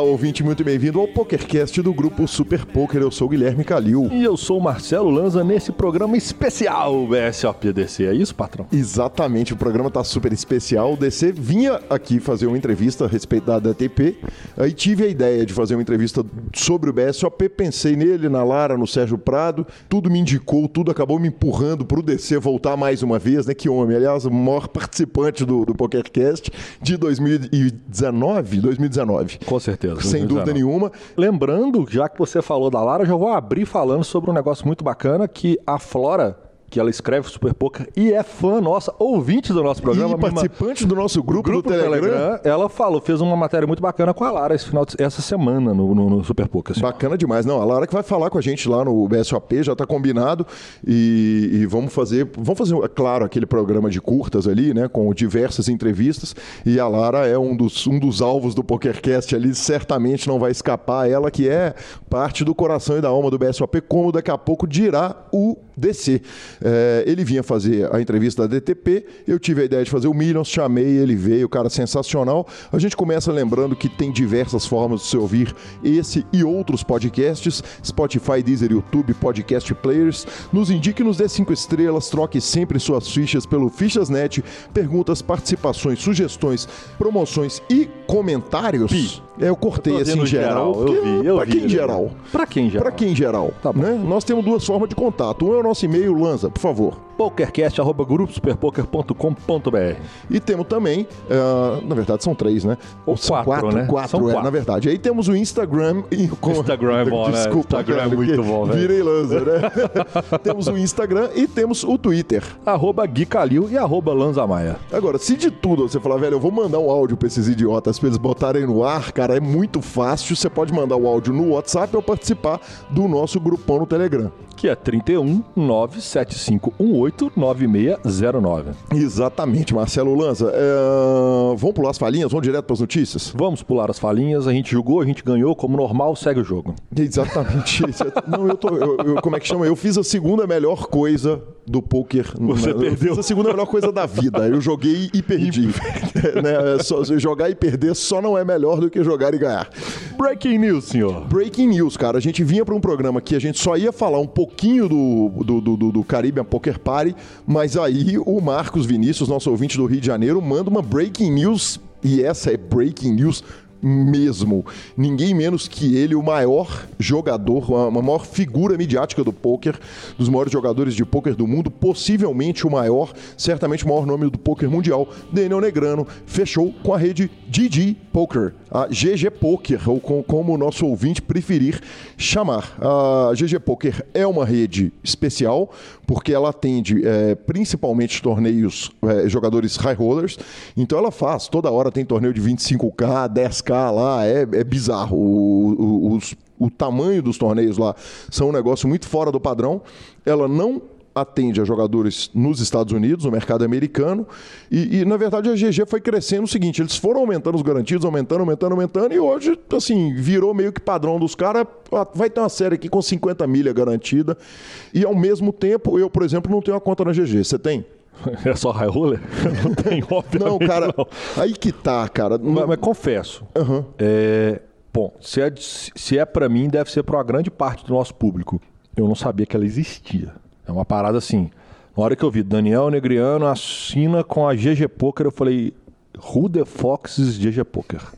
Olá, ouvinte, muito bem-vindo ao PokerCast do grupo Super Poker. Eu sou o Guilherme Calil. E eu sou o Marcelo Lanza nesse programa especial BSOP-DC. É isso, patrão? Exatamente, o programa tá super especial. O DC vinha aqui fazer uma entrevista a respeito da DTP. Aí tive a ideia de fazer uma entrevista sobre o BSOP. Pensei nele, na Lara, no Sérgio Prado. Tudo me indicou, tudo acabou me empurrando pro DC voltar mais uma vez, né? Que homem. Aliás, o maior participante do, do PokerCast de 2019. 2019. Com certeza. Sem dúvida nenhuma. Lembrando, já que você falou da Lara, já vou abrir falando sobre um negócio muito bacana que a Flora que ela escreve Super Poker e é fã nossa, ouvinte do nosso programa. E participante do nosso grupo, grupo do Telegram. Telegram. Ela falou, fez uma matéria muito bacana com a Lara esse final de, essa semana no, no, no Super Poker. Assim. Bacana demais. Não, a Lara que vai falar com a gente lá no BSOP, já está combinado. E, e, vamos fazer, vamos fazer, é claro, aquele programa de curtas ali, né? Com diversas entrevistas. E a Lara é um dos, um dos alvos do PokerCast ali, certamente não vai escapar. Ela que é parte do coração e da alma do BSOP, como daqui a pouco dirá o DC. É, ele vinha fazer a entrevista da DTP, eu tive a ideia de fazer o Millions, chamei, ele veio, cara sensacional. A gente começa lembrando que tem diversas formas de se ouvir esse e outros podcasts, Spotify, Deezer, YouTube, Podcast Players. Nos indique, nos dê cinco estrelas, troque sempre suas fichas pelo Fichasnet, perguntas, participações, sugestões, promoções e comentários. Pi. É, eu cortei tô assim dizendo geral. geral, eu vi, eu pra vi, quem né? geral? Pra quem geral? Pra quem geral? Tá né? Nós temos duas formas de contato. Um é o nosso e-mail, Lanza, por favor. pokercast.gruposuperpoker.br E temos também, eh, na verdade são três, né? Ou São quatro, né? Quatro, São é, quatro. na verdade. Aí temos o Instagram. E, com- Instagram é bom, né? Desculpa, Instagram é cara, muito porque bom, velho. Virei Lanza, né? temos o Instagram e temos o Twitter. Arroba Gui Calil e arroba Lanza Maia. Agora, se de tudo você falar, velho, eu vou mandar um áudio pra esses idiotas pra eles botarem no ar, cara, é muito fácil. Você pode mandar o áudio no WhatsApp ou participar do nosso grupão no Telegram. Que é 31 97518 9609. Exatamente, Marcelo Lanza. É, Vamos pular as falinhas? Vamos direto pras notícias? Vamos pular as falinhas, a gente jogou, a gente ganhou, como normal, segue o jogo. Exatamente. Não, eu tô. eu- eu- como é que chama? Eu fiz a segunda melhor coisa do poker. Você eu perdeu. Fiz a segunda melhor coisa da vida. Eu joguei e perdi. né? É só- jogar e perder só não é melhor do que jogar e ganhar. Breaking news, senhor. Breaking news, cara. A gente vinha para um programa que a gente só ia falar um pouquinho do, do, do, do- Caribbean Poker Party, mas aí o Marcos Vinícius, nosso ouvinte do Rio de Janeiro, manda uma breaking news, e essa é breaking news mesmo. Ninguém menos que ele, o maior jogador, a a maior figura midiática do poker, dos maiores jogadores de poker do mundo, possivelmente o maior, certamente o maior nome do poker mundial, Daniel Negrano, fechou com a rede GG Poker, a GG Poker, ou com- como o nosso ouvinte preferir chamar. A GG Poker é uma rede especial, porque ela atende eh, principalmente torneios, eh, jogadores high rollers, então ela faz, toda hora tem torneio de 25k, 10k lá, é, é bizarro. O, o- os- o tamanho dos torneios lá são um negócio muito fora do padrão. Ela não atende a jogadores nos Estados Unidos, no mercado americano, e, e, na verdade a GG foi crescendo o seguinte, eles foram aumentando os garantidos, aumentando, aumentando, aumentando, e hoje, assim, virou meio que padrão dos caras, Ah, vai ter uma série aqui com 50 milha garantida, e ao mesmo tempo, eu, por exemplo, não tenho uma conta na GG, você tem? É só high roller? Não tem, obviamente. Não, cara, não. aí que tá, cara. Mas, mas confesso, Aham. é, bom, se é, se é para mim, deve ser para uma grande parte do nosso público. Eu não sabia que ela existia. É uma parada assim. Na hora que eu vi Daniel Negriano assina com a GG Poker, eu falei, Who the Fox is GG Poker?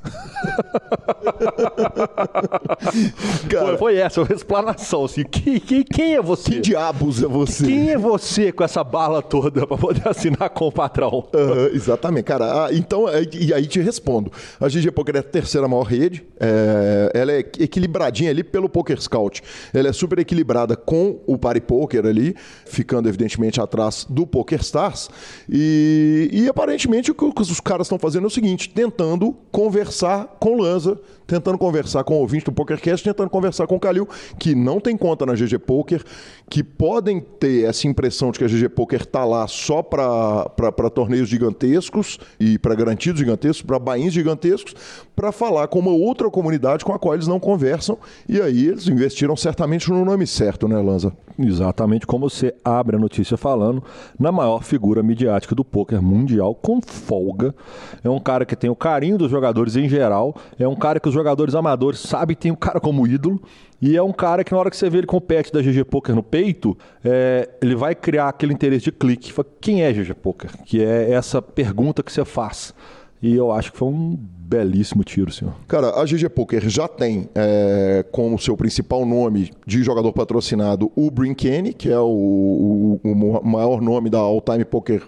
Cara, Foi, foi essa a explanação, assim. Quem, é você? que diabos é você? Quem é você com essa bala toda para poder assinar com o patrão? Exatamente, cara. Ah, então, e aí te respondo. A GG Poker é a terceira maior rede. é, ela é equilibradinha ali pelo Poker Scout. Ela é super equilibrada com o Party Poker ali, ficando evidentemente atrás do Poker Stars. E, e aparentemente o que os caras estão fazendo é o seguinte: tentando conversar com Lanza, tentando conversar com o ouvinte do PokerCast, tentando conversar com o Calil, que não tem conta na GG Poker, que podem ter essa impressão de que a GG Poker tá lá só para torneios gigantescos e para garantidos gigantescos, para bains gigantescos, para falar com uma outra comunidade com a qual eles não conversam. E aí eles investiram certamente no nome certo, né, Lanza? Exatamente como você abre a notícia falando, na maior figura midiática do poker mundial, com folga. É um cara que tem o carinho dos jogadores em geral, é um cara que os jogadores amadores sabem tem o cara como ídolo, e é um cara que na hora que você vê ele compete da GG Poker no peito, é, ele vai criar aquele interesse de clique. Quem é GG Poker? Que é essa pergunta que você faz. E eu acho que foi um belíssimo tiro, senhor. Cara, a GG Poker já tem é, como seu principal nome de jogador patrocinado o Brinkene, que é o, o, o maior nome da All Time Poker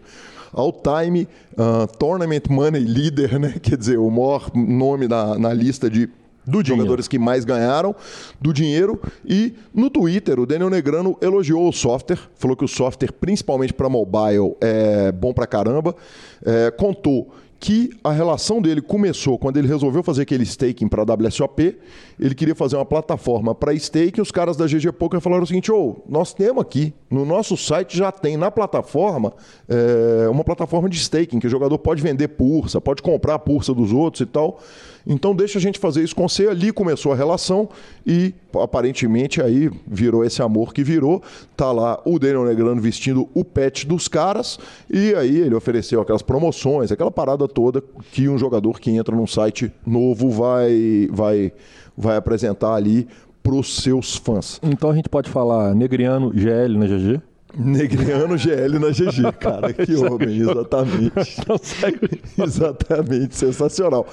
all-time uh, tournament money leader, né? Quer dizer, o maior nome na, na lista de do jogadores que mais ganharam do dinheiro. E no Twitter, o Daniel Negrano elogiou o software, falou que o software, principalmente para mobile, é bom pra caramba. É, contou que a relação dele começou quando ele resolveu fazer aquele staking para a WSOP. Ele queria fazer uma plataforma para staking. Os caras da GG Poker falaram o seguinte: oh, nós temos aqui, no nosso site já tem na plataforma é, uma plataforma de staking, que o jogador pode vender pursa, pode comprar a pursa dos outros e tal. Então deixa a gente fazer isso com você. Ali começou a relação e aparentemente aí virou esse amor que virou. Tá lá o Daniel Negrano vestindo o pet dos caras e aí ele ofereceu aquelas promoções, aquela parada toda que um jogador que entra num site novo vai vai vai apresentar ali para os seus fãs. Então a gente pode falar Negriano GL na GG? Negriano GL na GG, cara. Que homem, exatamente. exatamente, sensacional.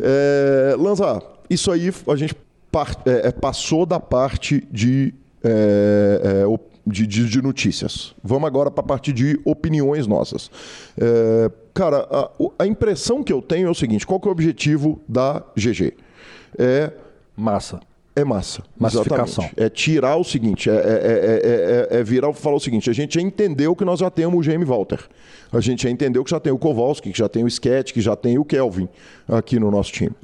É, Lanza, isso aí a gente é, é, passou da parte de, é, é de, de, de, notícias. Vamos agora para a parte de opiniões nossas. É, cara, a, a, impressão que eu tenho é o seguinte: qual que é o objetivo da GG? É. Massa. É massa. Massificação. Exatamente. É tirar o seguinte, é, é, é, é, virar e falar o seguinte, a gente já entendeu que nós já temos o GM Walter. A gente já entendeu que já tem o Kowalski, que já tem o Sketch, que já tem o Kelvin aqui no nosso time.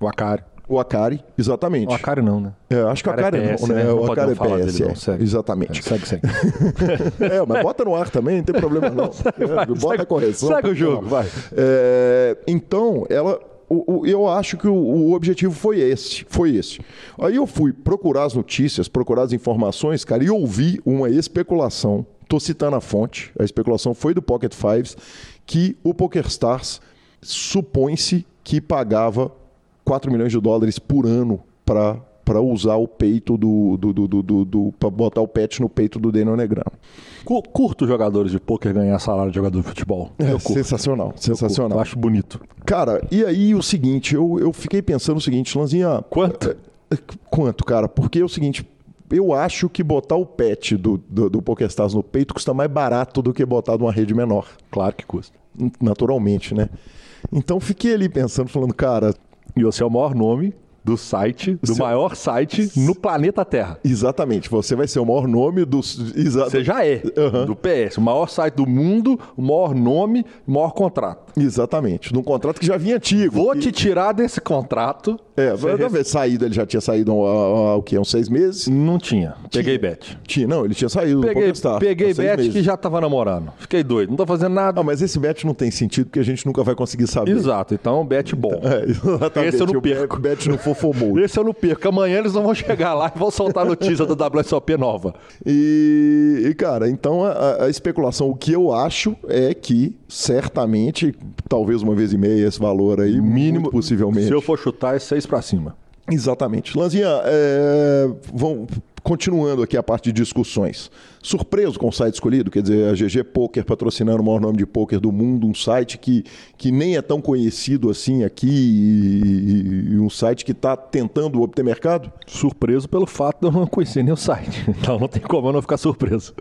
O Akari. O Akari, exatamente. O Akari não, né? É, acho que o Akari, é PS, não, né? né? O Akari é PS, dele, não, Exatamente. É, segue, segue. é, mas bota no ar também, não tem problema não. não segue, vai, bota segue, a correção. Segue o jogo, vai. então, ela o, o, eu acho que o, o, objetivo foi esse, foi esse. Aí eu fui procurar as notícias, procurar as informações, cara, e ouvi uma especulação. Tô citando a fonte. A especulação foi do Pocket Fives que o PokerStars supõe-se que pagava 4 milhões de dólares por ano para para usar o peito do, do, do, do, do para botar o pet no peito do Daniel Negrano. Curto jogadores de pôquer ganhar salário de jogador de futebol. É, sensacional, sensacional. Eu acho bonito. Cara, e aí o seguinte, eu, eu fiquei pensando o seguinte, Lanzinha... Quanto? É, é, quanto, cara? Porque é o seguinte, eu acho que botar o pet do, do, do PokerStars no peito custa mais barato do que botar numa rede menor. Claro que custa. Naturalmente, né? Então fiquei ali pensando, falando, cara... E você é o maior nome do site, do Seu... maior site no planeta Terra. Exatamente. Você vai ser o maior nome do. Exa... Você já é. Uhum. Do PS. O maior site do mundo, o maior nome, o maior contrato. Exatamente. Num contrato que já vinha antigo. Vou te tirar desse contrato. É, vai saído, ele já tinha saído há, o quê? Uns seis meses? Não tinha. Peguei bet. Tinha, não, ele tinha saído peguei, do Peguei bet que já tava namorando. Fiquei doido, não tô fazendo nada. Não, mas esse bet não tem sentido porque a gente nunca vai conseguir saber. Exato, então bet bom. É. Esse eu não perco. Bet no Fofomou. Esse eu não perco. Amanhã eles não vão chegar lá e vão soltar a notícia da WSOP nova. E, e cara, então a, a especulação, o que eu acho é que certamente, talvez uma vez e meia esse valor aí, mínimo, possivelmente. Se eu for chutar, é seis para cima. Exatamente. Lanzinha, é, vão, continuando aqui a parte de discussões. Surpreso com o site escolhido? Quer dizer, a GG Poker patrocinando o maior nome de poker do mundo, um site que, que nem é tão conhecido assim aqui e, e um site que está tentando obter mercado? Surpreso pelo fato de eu não conhecer nem o site. Então não tem como eu não ficar surpreso.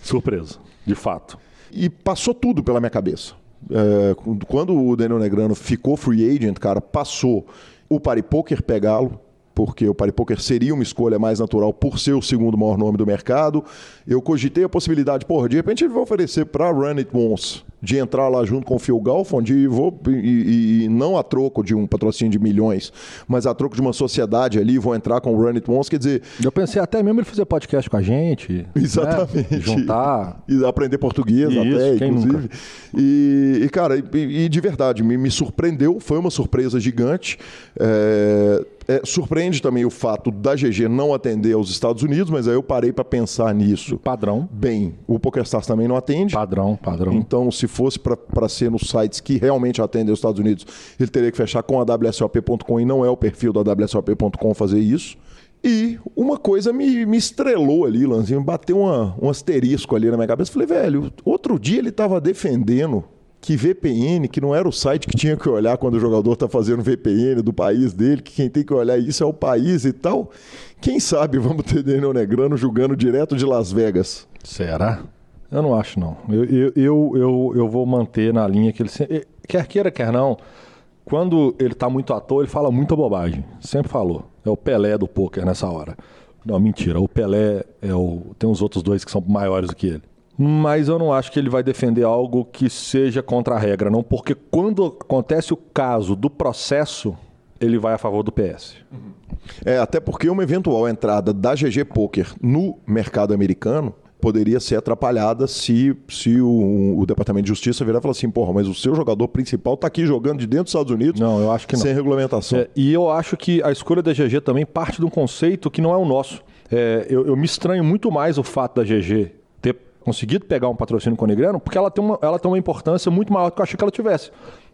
Surpreso, de fato. E passou tudo pela minha cabeça. É, quando o Daniel Negrano ficou free agent, cara, passou o Paripoker pegá-lo, porque o Paripoker seria uma escolha mais natural por ser o segundo maior nome do mercado. Eu cogitei a possibilidade, porra, de repente ele vai oferecer para Run It Once de entrar lá junto com o Phil Galfond de, vou, e, e, não a troco de um patrocínio de milhões, mas a troco de uma sociedade ali, vou entrar com o Run It Once, quer dizer... Eu pensei até mesmo ele fazer podcast com a gente. Né? Exatamente. Né? Juntar. E aprender português Isso, até, inclusive. E, e, cara, e, e, de verdade, me, me surpreendeu, foi uma surpresa gigante. É, É, surpreende também o fato da GG não atender aos Estados Unidos, mas aí eu parei para pensar nisso. Padrão. Bem, o PokerStars também não atende. Padrão, padrão. Então, se fosse para ser nos sites que realmente atendem aos Estados Unidos, ele teria que fechar com a WSOP.com e não é o perfil da WSOP.com fazer isso. E uma coisa me, me estrelou ali, Lanzinho, bateu uma, um asterisco ali na minha cabeça. Falei, velho, outro dia ele estava defendendo que VPN, que não era o site que tinha que olhar quando o jogador está fazendo VPN do país dele, que quem tem que olhar isso é o país e tal. Quem sabe vamos ter Daniel Negrano jogando direto de Las Vegas. Será? Eu não acho, não. Eu, eu, eu, eu, eu vou manter na linha que ele... Quer queira, quer não, quando ele está muito à toa, ele fala muita bobagem. Sempre falou. É o Pelé do poker nessa hora. Não, mentira. O Pelé é o... tem os outros dois que são maiores do que ele mas eu não acho que ele vai defender algo que seja contra a regra, não, porque quando acontece o caso do processo, ele vai a favor do PS. É, até porque uma eventual entrada da GG Poker no mercado americano poderia ser atrapalhada se, se o, o, Departamento de Justiça virar e falar assim, porra, mas o seu jogador principal está aqui jogando de dentro dos Estados Unidos não, eu acho que não. sem regulamentação. É, e eu acho que a escolha da GG também parte de um conceito que não é o nosso. É, eu, eu, me estranho muito mais o fato da GG conseguido pegar um patrocínio com o Negreano, porque ela tem, uma, ela tem uma importância muito maior do que eu achei que ela tivesse.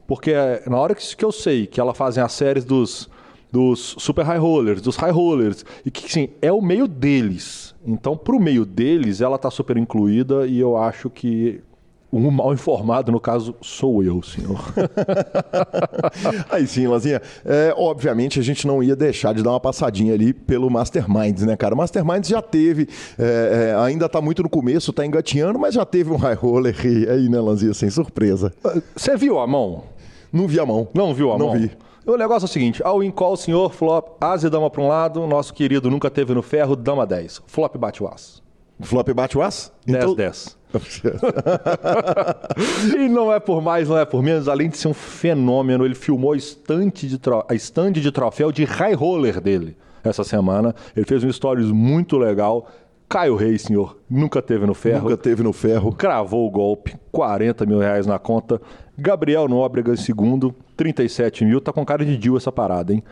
Porque é, na hora que, eu sei que ela fazem as séries dos, dos super high rollers, dos high rollers, e que sim, é o meio deles. Então, para o meio deles, ela está super incluída e eu acho que um mal informado, no caso, sou eu, senhor. Aí sim, Lazinha. É, obviamente, a gente não ia deixar de dar uma passadinha ali pelo Masterminds, né, cara? O Masterminds já teve, é, é, ainda está muito no começo, está engatinhando, mas já teve um high roller aí, né, Lanzinha, sem surpresa. Você viu a mão? Não vi a mão. Não viu a não mão? Não vi. O negócio é o seguinte: ao in call, senhor, flop, asa e dama para um lado, nosso querido nunca teve no ferro, dama 10. Flop bate o as. Flop bate o as? 10, então... 10. e não é por mais, não é por menos, além de ser um fenômeno, ele filmou a estante de, tro... a stand de troféu de high roller dele essa semana. Ele fez um stories muito legal. Caio Reis, senhor, nunca teve no ferro. Nunca teve no ferro. Cravou o golpe, 40 mil reais na conta. Gabriel Nóbrega em segundo, 37 mil. Tá com cara de Dil essa parada, hein?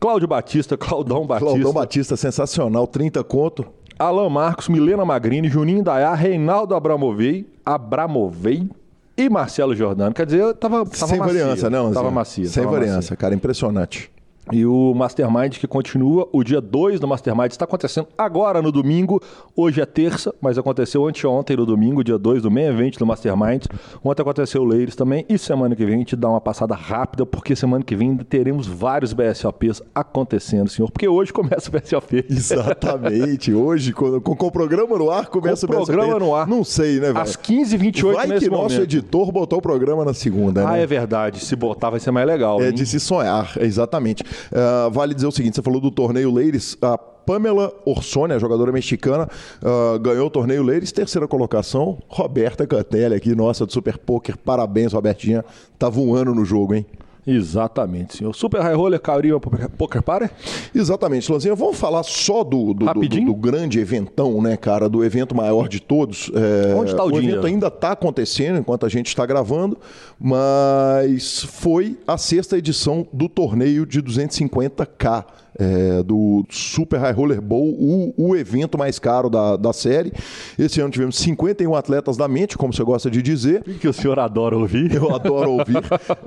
Cláudio Batista, Claudão Batista. Claudão Batista, sensacional, 30 conto. Alan Marcos, Milena Magrini, Juninho Dayá, Reinaldo Abramovei, Abramovei e Marcelo Jordano. Quer dizer, eu tava, tava Sem macia, variância, não? Tava macia. Sem tava variância, macia. cara, impressionante. E o Mastermind que continua, o dia 2 do Mastermind está acontecendo agora no domingo. Hoje é terça, mas aconteceu anteontem no domingo, dia 2 do meio evento do Mastermind. Ontem aconteceu o Ladies também. E semana que vem a gente dá uma passada rápida, porque semana que vem teremos vários BSOPs acontecendo, senhor. Porque hoje começa o BSOP. Exatamente. hoje, com, com, com, o programa no ar, começa com o, o programa no ar. Não sei, né, velho? Às 15h28 Vai que momento. nosso editor botou o programa na segunda, ah, né? é verdade. Se botar vai ser mais legal. É hein? de se sonhar, exatamente. Uh, vale dizer o seguinte: você falou do torneio Ladies. A Pamela Orsoni, a jogadora mexicana, uh, ganhou o torneio Ladies, terceira colocação. Roberta Cantelli aqui, nossa, do Super Poker. Parabéns, Robertinha. Tá voando no jogo, hein? Exatamente, senhor. Super High Roller Cariba Poker Party? Exatamente, Lanzinha. Vamos falar só do, do, do, do, grande eventão, né, cara? Do evento maior de todos. É, Onde está o, o dinheiro? evento ainda está acontecendo enquanto a gente está gravando, mas foi a sexta edição do torneio de 250k é, do Super High Roller Bowl, o, o evento mais caro da, da série. Esse ano tivemos 51 atletas da mente, como você gosta de dizer. Que o senhor adora ouvir. Eu adoro ouvir.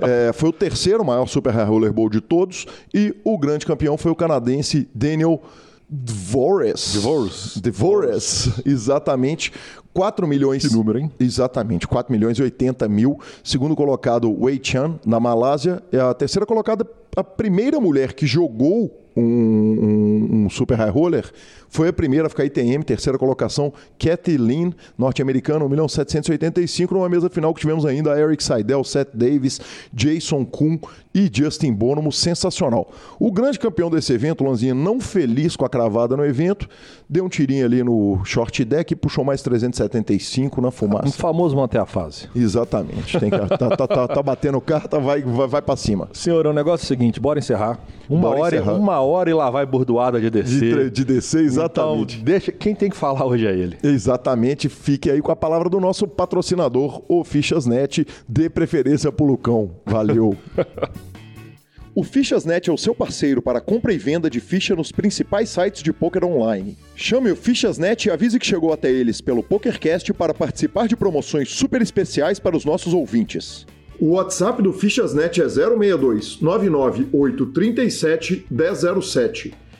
é, foi o terceiro maior Super High Roller Bowl de todos e o grande campeão foi o canadense Daniel Dvores. Dvores. Dvores, exatamente. 4 milhões. Que número, hein? Exatamente, 4 milhões e 80 mil. Segundo colocado, Wei Chan, na Malásia. É a terceira colocada, a primeira mulher que jogou um, um, um, super high roller, foi a primeira a ficar ITM, terceira colocação, Kathy Lynn, norte-americana, 1 milhão 785, numa mesa final que tivemos ainda Eric Seidel, Seth Davis, Jason Kuhn e Justin Bonomo, sensacional. O grande campeão desse evento, Lanzinha, não feliz com a cravada no evento, deu um tirinho ali no short deck e puxou mais 375 na fumaça. Um famoso manter a fase. Exatamente. Tem que, tá, tá, tá, tá, batendo carta, vai, vai, vai para cima. Senhor, o negócio é o seguinte, bora encerrar. Uma, bora hora, encerrar. uma hora e lá vai bordoada de descer. De, de descer, exatamente. Então, deixa, quem tem que falar hoje é ele. Exatamente. Fique aí com a palavra do nosso patrocinador, o Fichasnet. Dê preferência pro Lucão. Valeu. O Fichasnet é o seu parceiro para compra e venda de ficha nos principais sites de poker online. Chame o Fichasnet e avise que chegou até eles pelo PokerCast para participar de promoções super especiais para os nossos ouvintes. O WhatsApp do Fichasnet é 062 99837 1007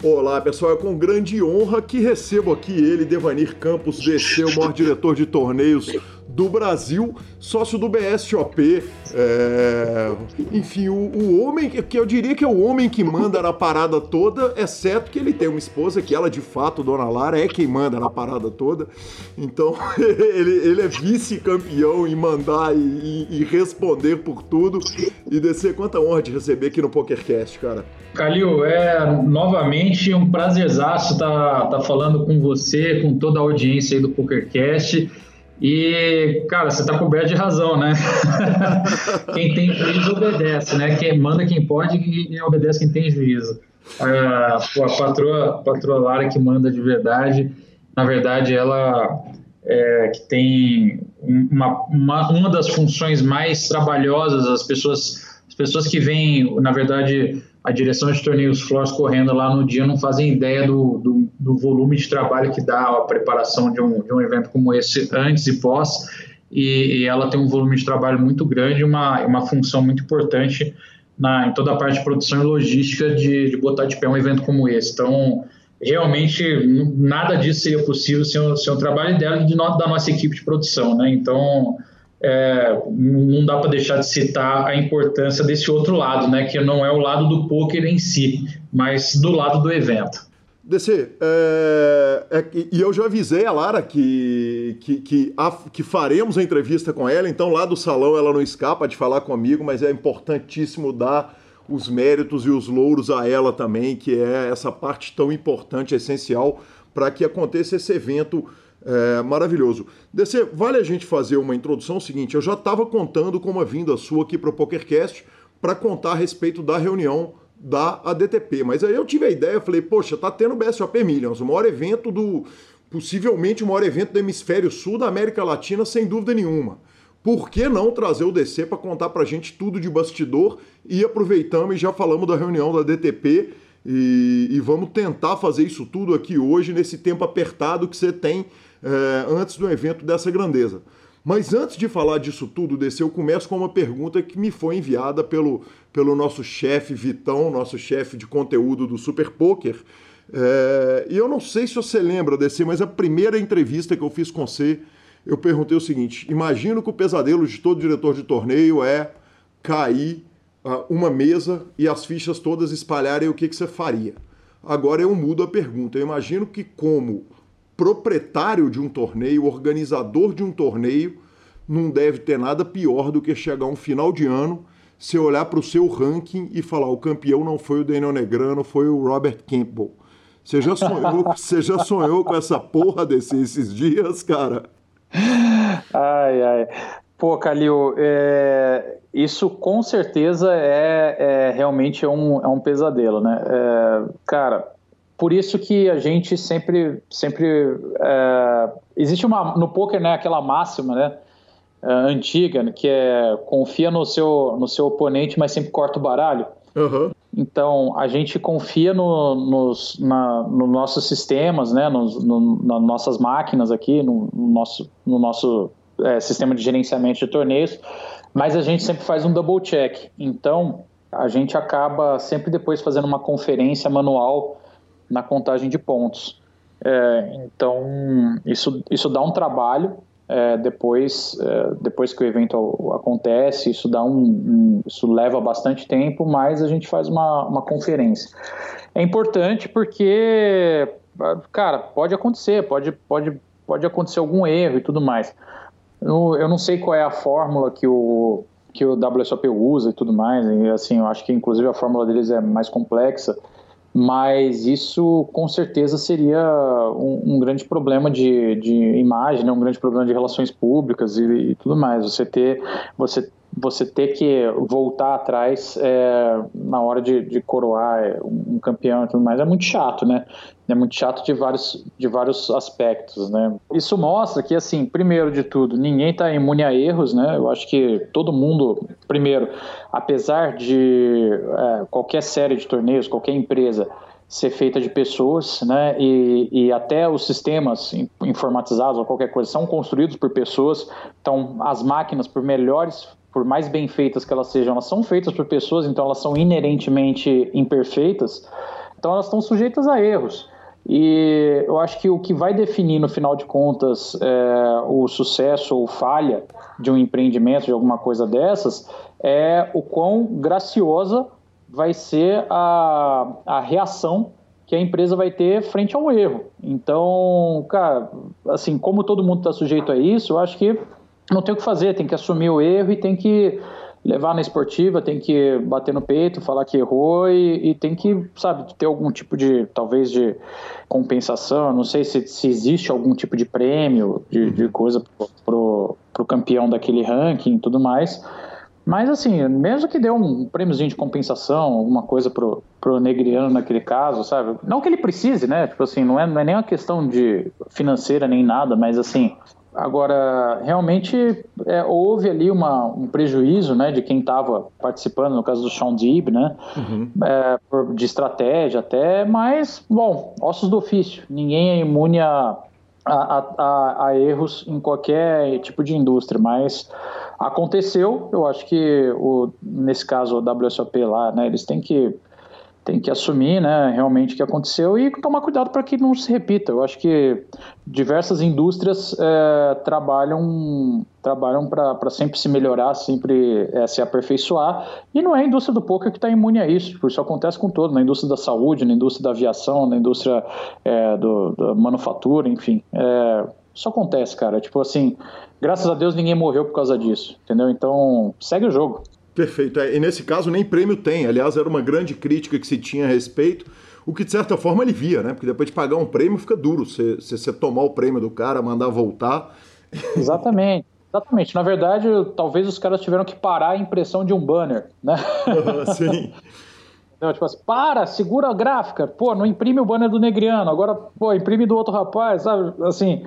Olá pessoal, é com grande honra que recebo aqui ele, Devanir Campos, DC, o maior diretor de torneios do Brasil, sócio do BSOP. É... Enfim, o, o, homem, que eu diria que é o homem que manda na parada toda, exceto que ele tem uma esposa que ela, de fato, Dona Lara, é quem manda na parada toda. Então, ele, ele é vice-campeão em mandar e, e, e, responder por tudo. E descer, quanta honra de receber aqui no PokerCast, cara. Calil, é novamente um prazerzaço estar tá, tá falando com você, com toda a audiência aí do PokerCast. E, cara, você está coberto de razão, né? quem tem juízo obedece, né? Quem manda quem pode e obedece quem tem juízo. A, a patroa, patroa Lara que manda de verdade, na verdade, ela é, que tem uma, uma, uma das funções mais trabalhosas, as pessoas, as pessoas que vêm, na verdade, a direção de torneios floors correndo lá no dia não fazem ideia do, do, do, volume de trabalho que dá a preparação de um, de um evento como esse antes e pós. E, e ela tem um volume de trabalho muito grande, uma, uma função muito importante na, em toda a parte de produção e logística de, de botar de pé um evento como esse. Então, realmente, nada disso seria possível sem o, sem o trabalho dela e de da nossa equipe de produção. Né? Então, é, não dá para deixar de citar a importância desse outro lado, né, que não é o lado do poker em si, mas do lado do evento. DC, é, é, e eu já avisei a Lara que, que, que, a, que, faremos a entrevista com ela, então lá do salão ela não escapa de falar comigo, mas é importantíssimo dar os méritos e os louros a ela também, que é essa parte tão importante, essencial, para que aconteça esse evento é, maravilhoso. DC, vale a gente fazer uma introdução seguinte. Eu já estava contando com uma vinda sua aqui para o PokerCast para contar a respeito da reunião da ADTP. Mas aí eu tive a ideia, falei, poxa, tá tendo o BSOP Millions, o maior evento do. possivelmente o maior evento do hemisfério sul da América Latina, sem dúvida nenhuma. Por que não trazer o DC para contar para a gente tudo de bastidor e aproveitamos e já falamos da reunião da DTP e, e vamos tentar fazer isso tudo aqui hoje, nesse tempo apertado que você tem é, antes do evento dessa grandeza. Mas antes de falar disso tudo, DC, eu começo com uma pergunta que me foi enviada pelo, pelo nosso chefe Vitão, nosso chefe de conteúdo do Super Poker. É, e eu não sei se você lembra, DC, mas a primeira entrevista que eu fiz com você, eu perguntei o seguinte: imagino que o pesadelo de todo diretor de torneio é cair uh, uma mesa e as fichas todas espalharem o que, que você faria. Agora eu mudo a pergunta. Eu imagino que, como proprietário de um torneio, organizador de um torneio, não deve ter nada pior do que chegar um final de ano, você olhar para o seu ranking e falar: o campeão não foi o Daniel Negrano, foi o Robert Campbell. Você já sonhou, você já sonhou com essa porra desses dias, cara? Ai, ai. Pô, Calil, é, isso com certeza é, é realmente é um, é um pesadelo, né? É, cara, por isso que a gente sempre, sempre é, existe uma no poker, né, aquela máxima, né, é, antiga, que é confia no seu no seu oponente, mas sempre corta o baralho. Uhum. Então a gente confia no, nos na, no nossos sistemas, né, nos, no, nas nossas máquinas aqui, no, no nosso no nosso é, sistema de gerenciamento de torneios, mas a gente sempre faz um double check. Então a gente acaba sempre depois fazendo uma conferência manual na contagem de pontos. É, então, isso, isso dá um trabalho é, depois, é, depois que o evento acontece, isso, dá um, um, isso leva bastante tempo, mas a gente faz uma, uma conferência. É importante porque, cara, pode acontecer, pode, pode, pode acontecer algum erro e tudo mais. Eu, eu não sei qual é a fórmula que o, que o WSOP usa e tudo mais, e assim, eu acho que inclusive a fórmula deles é mais complexa, mas isso com certeza seria um, um grande problema de, de imagem, né? um grande problema de relações públicas e, e tudo mais. Você ter, você você ter que voltar atrás é, na hora de, de, coroar um campeão e tudo mais é muito chato, né? É muito chato de vários, de vários aspectos, né? Isso mostra que, assim, primeiro de tudo, ninguém está imune a erros, né? Eu acho que todo mundo, primeiro, apesar de é, qualquer série de torneios, qualquer empresa ser feita de pessoas, né? E, e até os sistemas informatizados ou qualquer coisa são construídos por pessoas. Então, as máquinas, por melhores por mais bem feitas que elas sejam, elas são feitas por pessoas, então elas são inerentemente imperfeitas, então elas estão sujeitas a erros. E eu acho que o que vai definir, no final de contas, é, o sucesso ou falha de um empreendimento, de alguma coisa dessas, é o quão graciosa vai ser a, a reação que a empresa vai ter frente ao erro. Então, cara, assim, como todo mundo está sujeito a isso, eu acho que não tem o que fazer, tem que assumir o erro e tem que levar na esportiva, tem que bater no peito, falar que errou e, e, tem que, sabe, ter algum tipo de, talvez, de compensação. Não sei se, se existe algum tipo de prêmio, de, de coisa pro, pro campeão daquele ranking e tudo mais. Mas, assim, mesmo que dê um prêmiozinho de compensação, alguma coisa pro, pro Negriano naquele caso, sabe? Não que ele precise, né? Tipo assim, não é, não é nem uma questão de financeira nem nada, mas, assim, Agora, realmente é, houve ali uma, um prejuízo né, de quem estava participando, no caso do Sean Deeb, né, uhum. é, de estratégia até, mas, bom, ossos do ofício. Ninguém é imune a, a, a, a erros em qualquer tipo de indústria, mas aconteceu. Eu acho que, o, nesse caso, o WSOP lá, né, eles têm que tem que assumir né, realmente o que aconteceu e tomar cuidado para que não se repita. Eu acho que diversas indústrias é, trabalham trabalham para sempre se melhorar, sempre é, se aperfeiçoar, e não é a indústria do poker que está imune a isso, tipo, isso acontece com todo, na indústria da saúde, na indústria da aviação, na indústria é, do, da manufatura, enfim. É, isso acontece, cara. Tipo assim, graças a Deus ninguém morreu por causa disso, entendeu? Então, segue o jogo. Perfeito. É, e nesse caso nem prêmio tem. Aliás, era uma grande crítica que se tinha a respeito, o que de certa forma alivia, né? Porque depois de pagar um prêmio fica duro. Você, você tomar o prêmio do cara, mandar voltar. Exatamente. Exatamente. Na verdade, talvez os caras tiveram que parar a impressão de um banner, né? sim. Não, tipo assim, para, segura a gráfica. Pô, não imprime o banner do Negriano, agora, pô, imprime do outro rapaz, sabe? Assim,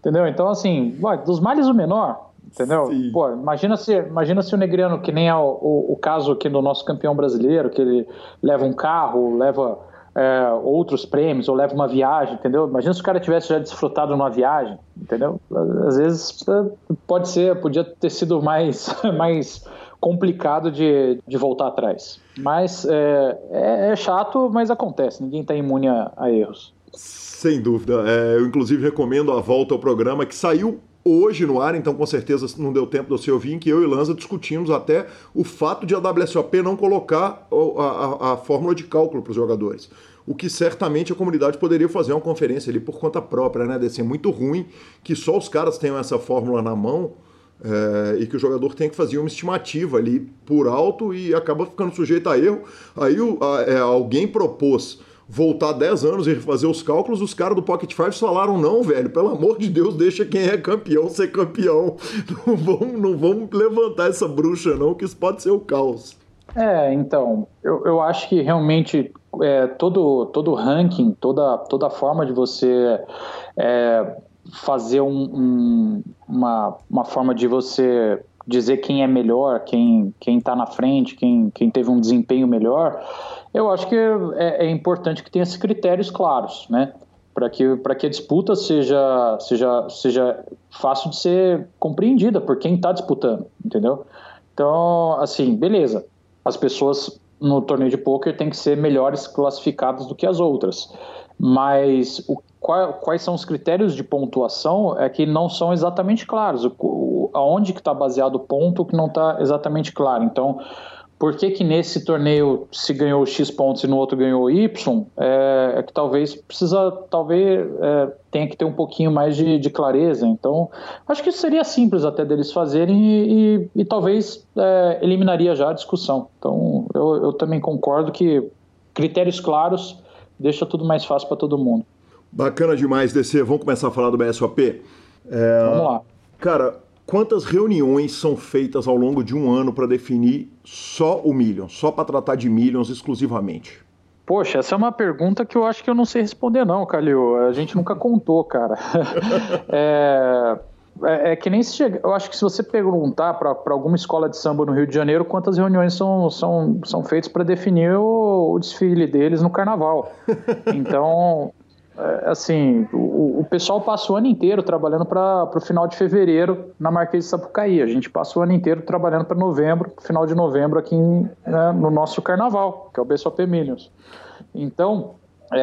entendeu? Então, assim, dos males o menor. Entendeu? Sim. Pô, imagina se, imagina se o Negriano, que nem é o, o, o, caso aqui do nosso campeão brasileiro, que ele leva um carro, leva é, outros prêmios, ou leva uma viagem, entendeu? Imagina se o cara tivesse já desfrutado numa viagem, entendeu? Às vezes é, pode ser, podia ter sido mais, mais complicado de, de voltar atrás. Mas é, é, é chato, mas acontece, ninguém está imune a, a erros. Sem dúvida. É, eu, inclusive, recomendo a volta ao programa que saiu hoje no ar, então com certeza não deu tempo de você ouvir, em que eu e Lanza discutimos até o fato de a WSOP não colocar a, a, a fórmula de cálculo para os jogadores. O que certamente a comunidade poderia fazer uma conferência ali por conta própria, né? Desse é muito ruim que só os caras tenham essa fórmula na mão é, e que o jogador tem que fazer uma estimativa ali por alto e acaba ficando sujeito a erro. Aí o, a, é, alguém propôs voltar 10 anos e fazer os cálculos, os caras do Pocket Five falaram: não, velho, pelo amor de Deus, deixa quem é campeão ser campeão. Não vamos, não vamos levantar essa bruxa, não, que isso pode ser o caos. É, então, eu, eu acho que realmente é, todo, todo ranking, toda, toda forma de você é, fazer um, um, uma, uma forma de você dizer quem é melhor, quem quem está na frente, quem, quem teve um desempenho melhor, eu acho que é, é importante que tenha esses critérios claros, né? Para que, que a disputa seja, seja, seja fácil de ser compreendida por quem está disputando, entendeu? Então, assim, beleza. As pessoas no torneio de pôquer têm que ser melhores classificadas do que as outras. Mas o, qual, quais são os critérios de pontuação é que não são exatamente claros. O, o, aonde que está baseado o ponto que não está exatamente claro. Então, por que, que nesse torneio se ganhou X pontos e no outro ganhou Y, é, é que talvez precisa, talvez é, tenha que ter um pouquinho mais de, de, clareza. Então, acho que seria simples até deles fazerem e, e, e talvez é, eliminaria já a discussão. Então, eu, eu também concordo que critérios claros deixa tudo mais fácil para todo mundo. Bacana demais, DC. Vamos começar a falar do BSOP? É... Vamos lá. Cara, quantas reuniões são feitas ao longo de um ano para definir só o Millions, só para tratar de Millions exclusivamente? Poxa, essa é uma pergunta que eu acho que eu não sei responder, não, Calil. A gente nunca contou, cara. é, é, é, que nem se chega. Eu acho que se você perguntar para alguma escola de samba no Rio de Janeiro quantas reuniões são, são, são feitas para definir o, o, desfile deles no carnaval. Então, é, assim, o, o, pessoal passa o ano inteiro trabalhando para o final de fevereiro na Marquês de Sapucaí. A gente passa o ano inteiro trabalhando para novembro, final de novembro aqui né, no nosso carnaval, que é o BSOP Millions. Então, é,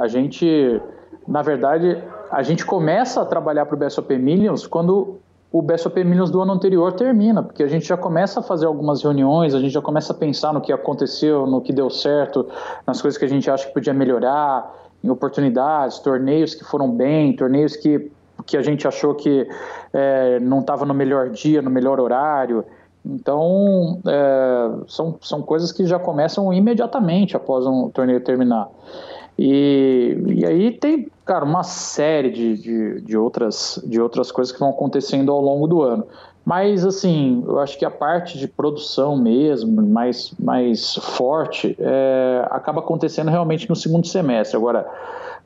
a gente, na verdade, a gente começa a trabalhar para o BSOP Millions quando o BSOP Millions do ano anterior termina, porque a gente já começa a fazer algumas reuniões, a gente já começa a pensar no que aconteceu, no que deu certo, nas coisas que a gente acha que podia melhorar, em oportunidades, torneios que foram bem, torneios que, que a gente achou que é, não estava no melhor dia, no melhor horário. Então, é, são, são coisas que já começam imediatamente após um torneio terminar. E, e aí tem, cara, uma série de, de, de, outras, de outras coisas que vão acontecendo ao longo do ano. Mas, assim, eu acho que a parte de produção mesmo, mais, mais forte, é, acaba acontecendo realmente no segundo semestre. Agora,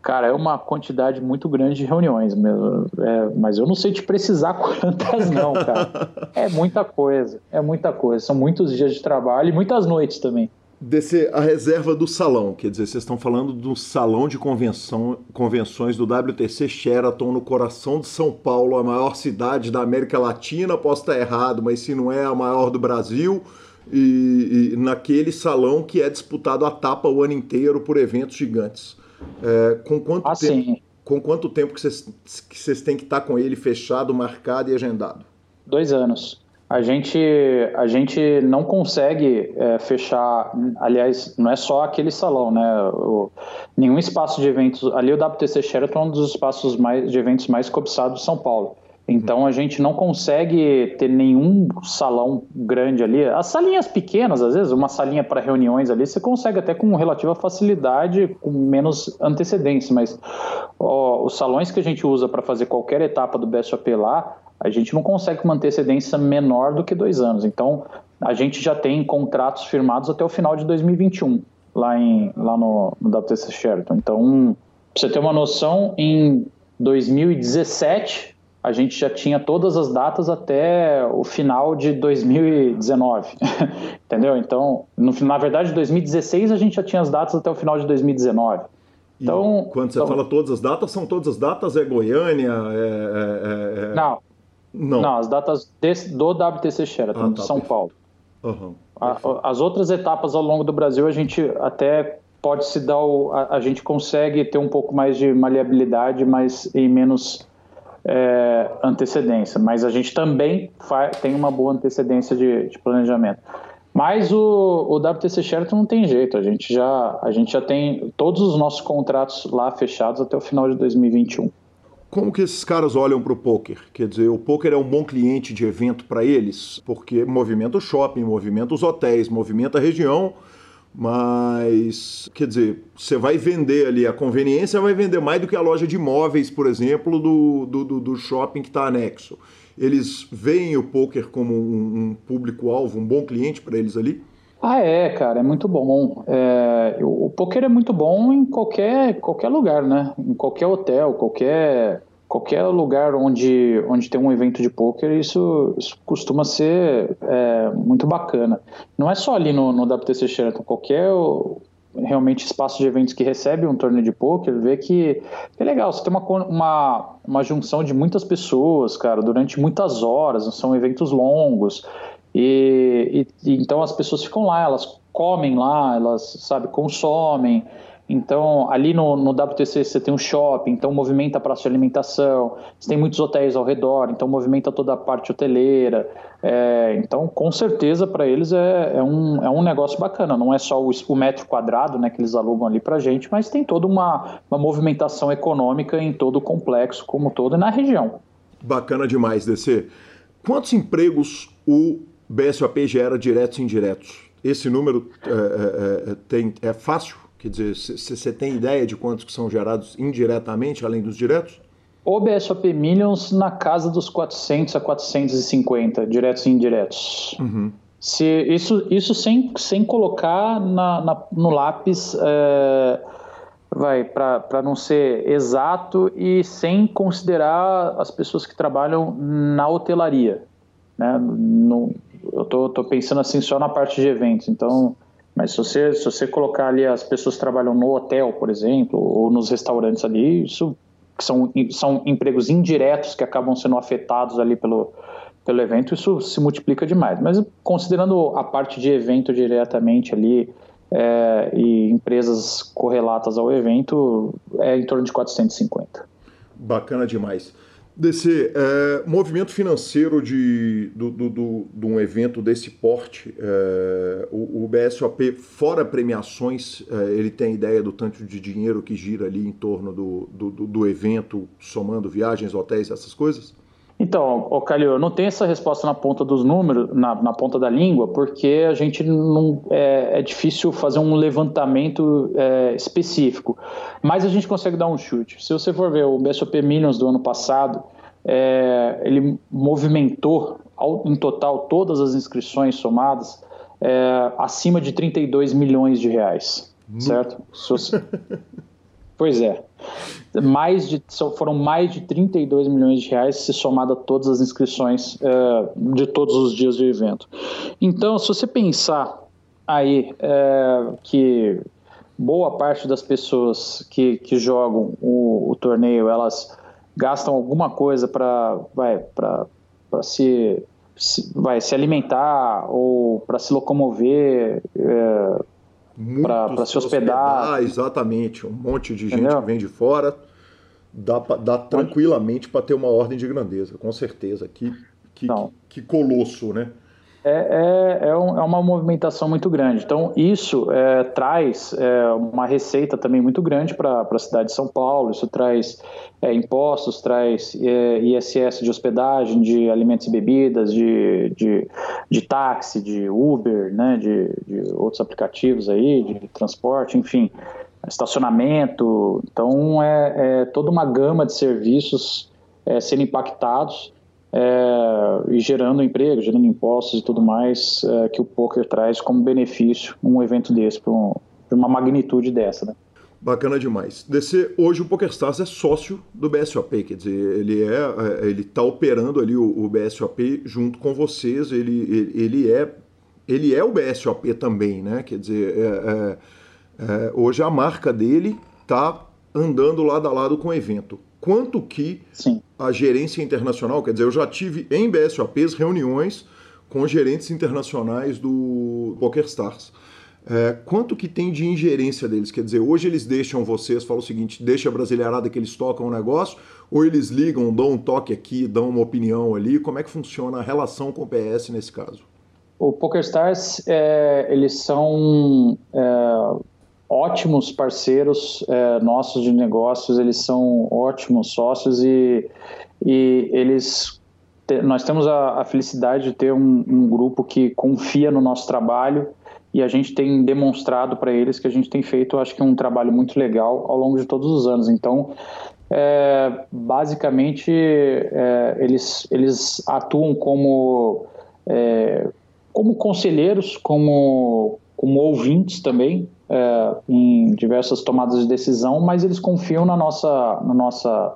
cara, é uma quantidade muito grande de reuniões. É, mas eu não sei te precisar quantas, não, cara. É muita coisa, é muita coisa. São muitos dias de trabalho e muitas noites também descer a reserva do salão, quer dizer, vocês estão falando do salão de convenção, convenções do WTC Sheraton no coração de São Paulo, a maior cidade da América Latina, posso estar errado, mas se não é a maior do Brasil, e, e naquele salão que é disputado a tapa o ano inteiro por eventos gigantes. É, com quanto ah, tempo? Sim. Com quanto tempo que vocês, que vocês têm que estar com ele fechado, marcado e agendado? Dois anos a gente, a gente não consegue é, fechar, aliás, não é só aquele salão, né? O, nenhum espaço de eventos, ali o WTC Sheraton é um dos espaços mais, de eventos mais cobiçados de São Paulo. Então a gente não consegue ter nenhum salão grande ali. As salinhas pequenas, às vezes, uma salinha para reuniões ali, você consegue até com relativa facilidade, com menos antecedência, mas ó, os salões que a gente usa para fazer qualquer etapa do BSOP lá, a gente não consegue uma antecedência menor do que dois anos. Então, a gente já tem contratos firmados até o final de 2021, lá, em, lá no, no WTC Sheraton. Então, pra você ter uma noção, em 2017, a gente já tinha todas as datas até o final de 2019, entendeu? Então, no, na verdade, 2016 a gente já tinha as datas até o final de 2019. Então, e quando você então, fala todas as datas, são todas as datas? É Goiânia? É, é, é... Não, não. Não, as datas desse, do WTC Sheraton, ah, tá, de São perfeito. Paulo. Uhum, a, as outras etapas ao longo do Brasil, a gente até pode se dar o, a, a, gente consegue ter um pouco mais de maleabilidade, mas em menos é, antecedência. Mas a gente também tem uma boa antecedência de, de planejamento. Mas o, o WTC Sheraton não tem jeito, a gente, já, a gente já tem todos os nossos contratos lá fechados até o final de 2021 como que esses caras olham para o poker? Quer dizer, o poker é um bom cliente de evento para eles, porque movimenta o shopping, movimenta os hotéis, movimenta a região, mas quer dizer, você vai vender ali a conveniência, vai vender mais do que a loja de imóveis, por exemplo, do, do, do shopping que está anexo. Eles veem o poker como um, um público-alvo, um bom cliente para eles ali? Ah, é, cara, é muito bom. É, o, poker é muito bom em qualquer, qualquer lugar, né? Em qualquer hotel, qualquer, qualquer lugar onde, onde tem um evento de poker, isso, isso costuma ser é, muito bacana. Não é só ali no, no WTC Sheraton, qualquer realmente espaço de eventos que recebe um torneio de poker, vê que é legal, você tem uma, uma, uma junção de muitas pessoas, cara, durante muitas horas, são eventos longos, e, e, então as pessoas ficam lá, elas comem lá, elas, sabe, consomem. Então, ali no, no WTC você tem um shopping, então movimenta a praça de alimentação, você tem muitos hotéis ao redor, então movimenta toda a parte hoteleira. É, então, com certeza, para eles é, é, um, é um negócio bacana. Não é só o, o metro quadrado né, que eles alugam ali para gente, mas tem toda uma, uma movimentação econômica em todo o complexo, como todo, e na região. Bacana demais, DC. Quantos empregos o BSOP gera diretos e indiretos? esse número é, é, é tem, é fácil? Quer dizer, você tem ideia de quantos que são gerados indiretamente, além dos diretos? O BSOP Millions na casa dos 400 a 450, diretos e indiretos. Uhum. Se, isso isso sem, sem colocar na, na no lápis, é, vai, para não ser exato e sem considerar as pessoas que trabalham na hotelaria. Né? No, eu tô, tô pensando assim só na parte de eventos, então mas se você, se você colocar ali as pessoas que trabalham no hotel, por exemplo, ou nos restaurantes ali, isso são, são empregos indiretos que acabam sendo afetados ali pelo, pelo evento, isso se multiplica demais. Mas considerando a parte de evento diretamente ali é, e empresas correlatas ao evento, é em torno de 450. Bacana demais. DC, é, movimento financeiro de, do, do, do, de um evento desse porte, é, o, o, BSOP, fora premiações, é, ele tem ideia do tanto de dinheiro que gira ali em torno do, do, do evento, somando viagens, hotéis, essas coisas? Então, o Calil, eu não tenho essa resposta na ponta dos números, na, na ponta da língua, porque a gente não é, é difícil fazer um levantamento é, específico. Mas a gente consegue dar um chute. Se você for ver o BSOP Millions do ano passado, é, ele movimentou ao, em total todas as inscrições somadas é, acima de 32 milhões de reais, certo? Pois é. Mais de, foram mais de 32 milhões de reais se somada todas as inscrições é, de todos os dias do evento. Então, se você pensar aí é, que boa parte das pessoas que, que jogam o, o torneio, elas gastam alguma coisa para se, se, vai se alimentar ou para se locomover é, para se hospedar. hospedar. Exatamente, um monte de Entendeu? gente que vem de fora. Dá, dá tranquilamente para ter uma ordem de grandeza, com certeza. Que, que, que colosso, né? É, é, é, um, é, uma movimentação muito grande. Então, isso é, traz é, uma receita também muito grande para a cidade de São Paulo, isso traz é, impostos, traz é, ISS de hospedagem, de alimentos e bebidas, de, de, de táxi, de Uber, né, de, de outros aplicativos aí, de transporte, enfim, estacionamento. Então, é, toda uma gama de serviços sendo impactados é, e gerando emprego, gerando impostos e tudo mais é, que o poker traz como benefício um evento desse, para um, uma magnitude dessa. Né? Bacana demais. DC, hoje o PokerStars é sócio do BSOP, quer dizer, ele é, é ele está operando ali o, o, BSOP junto com vocês, ele, ele, ele, é ele é o BSOP também, né? Quer dizer, é, é, é, hoje a marca dele está andando lado a lado com o evento quanto que Sim. A gerência internacional, quer dizer, eu já tive em BSOPs reuniões com gerentes internacionais do PokerStars. É, quanto que tem de ingerência deles? Quer dizer, hoje eles deixam vocês, falam o seguinte, deixa a brasileirada que eles tocam o negócio, ou eles ligam, dão um toque aqui, dão uma opinião ali, como é que funciona a relação com o PS nesse caso? O PokerStars, é, eles são é, ótimos parceiros é, nossos de negócios, eles são ótimos sócios e, e eles te, nós temos a, a, felicidade de ter um, um, grupo que confia no nosso trabalho e a gente tem demonstrado para eles que a gente tem feito, acho que um trabalho muito legal ao longo de todos os anos. Então, é, basicamente, é, eles, eles atuam como é, como conselheiros, como como ouvintes também é, em diversas tomadas de decisão, mas eles confiam na nossa, na nossa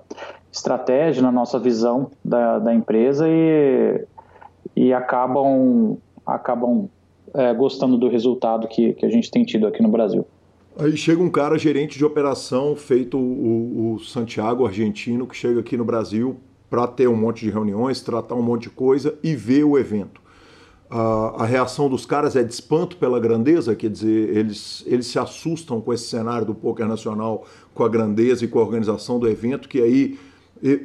estratégia, na nossa visão da, da empresa e, e acabam, acabam é, gostando do resultado que, que a gente tem tido aqui no Brasil. Aí chega um cara gerente de operação, feito o, o Santiago argentino, que chega aqui no Brasil para ter um monte de reuniões, tratar um monte de coisa e ver o evento a, reação dos caras é de espanto pela grandeza, quer dizer, eles, eles se assustam com esse cenário do poker nacional, com a grandeza e com a organização do evento, que aí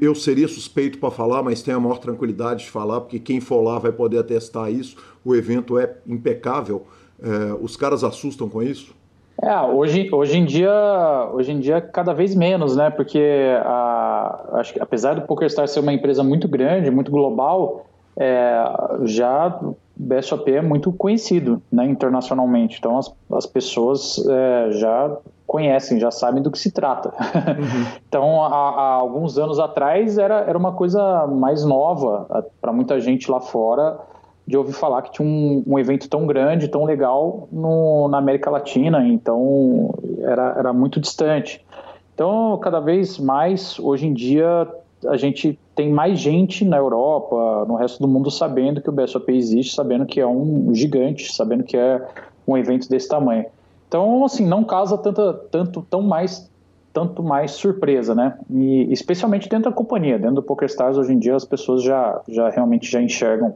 eu seria suspeito para falar, mas tenho a maior tranquilidade de falar, porque quem for lá vai poder atestar isso. O evento é impecável. É, os caras assustam com isso? É, hoje, hoje em dia, hoje em dia cada vez menos, né? Porque a, acho que apesar do PokerStars ser uma empresa muito grande, muito global, é, já BSOP é muito conhecido né, internacionalmente, então as, as pessoas é, já conhecem, já sabem do que se trata. Uhum. então, há, há, alguns anos atrás era, era uma coisa mais nova para muita gente lá fora de ouvir falar que tinha um, um evento tão grande, tão legal no, na América Latina, então era, era muito distante. Então, cada vez mais, hoje em dia, a gente tem mais gente na Europa, no resto do mundo, sabendo que o BSOP existe, sabendo que é um gigante, sabendo que é um evento desse tamanho. Então, assim, não causa tanta, tanto, tão mais, tanto mais surpresa, né? E especialmente dentro da companhia, dentro do PokerStars, hoje em dia as pessoas já, já realmente já enxergam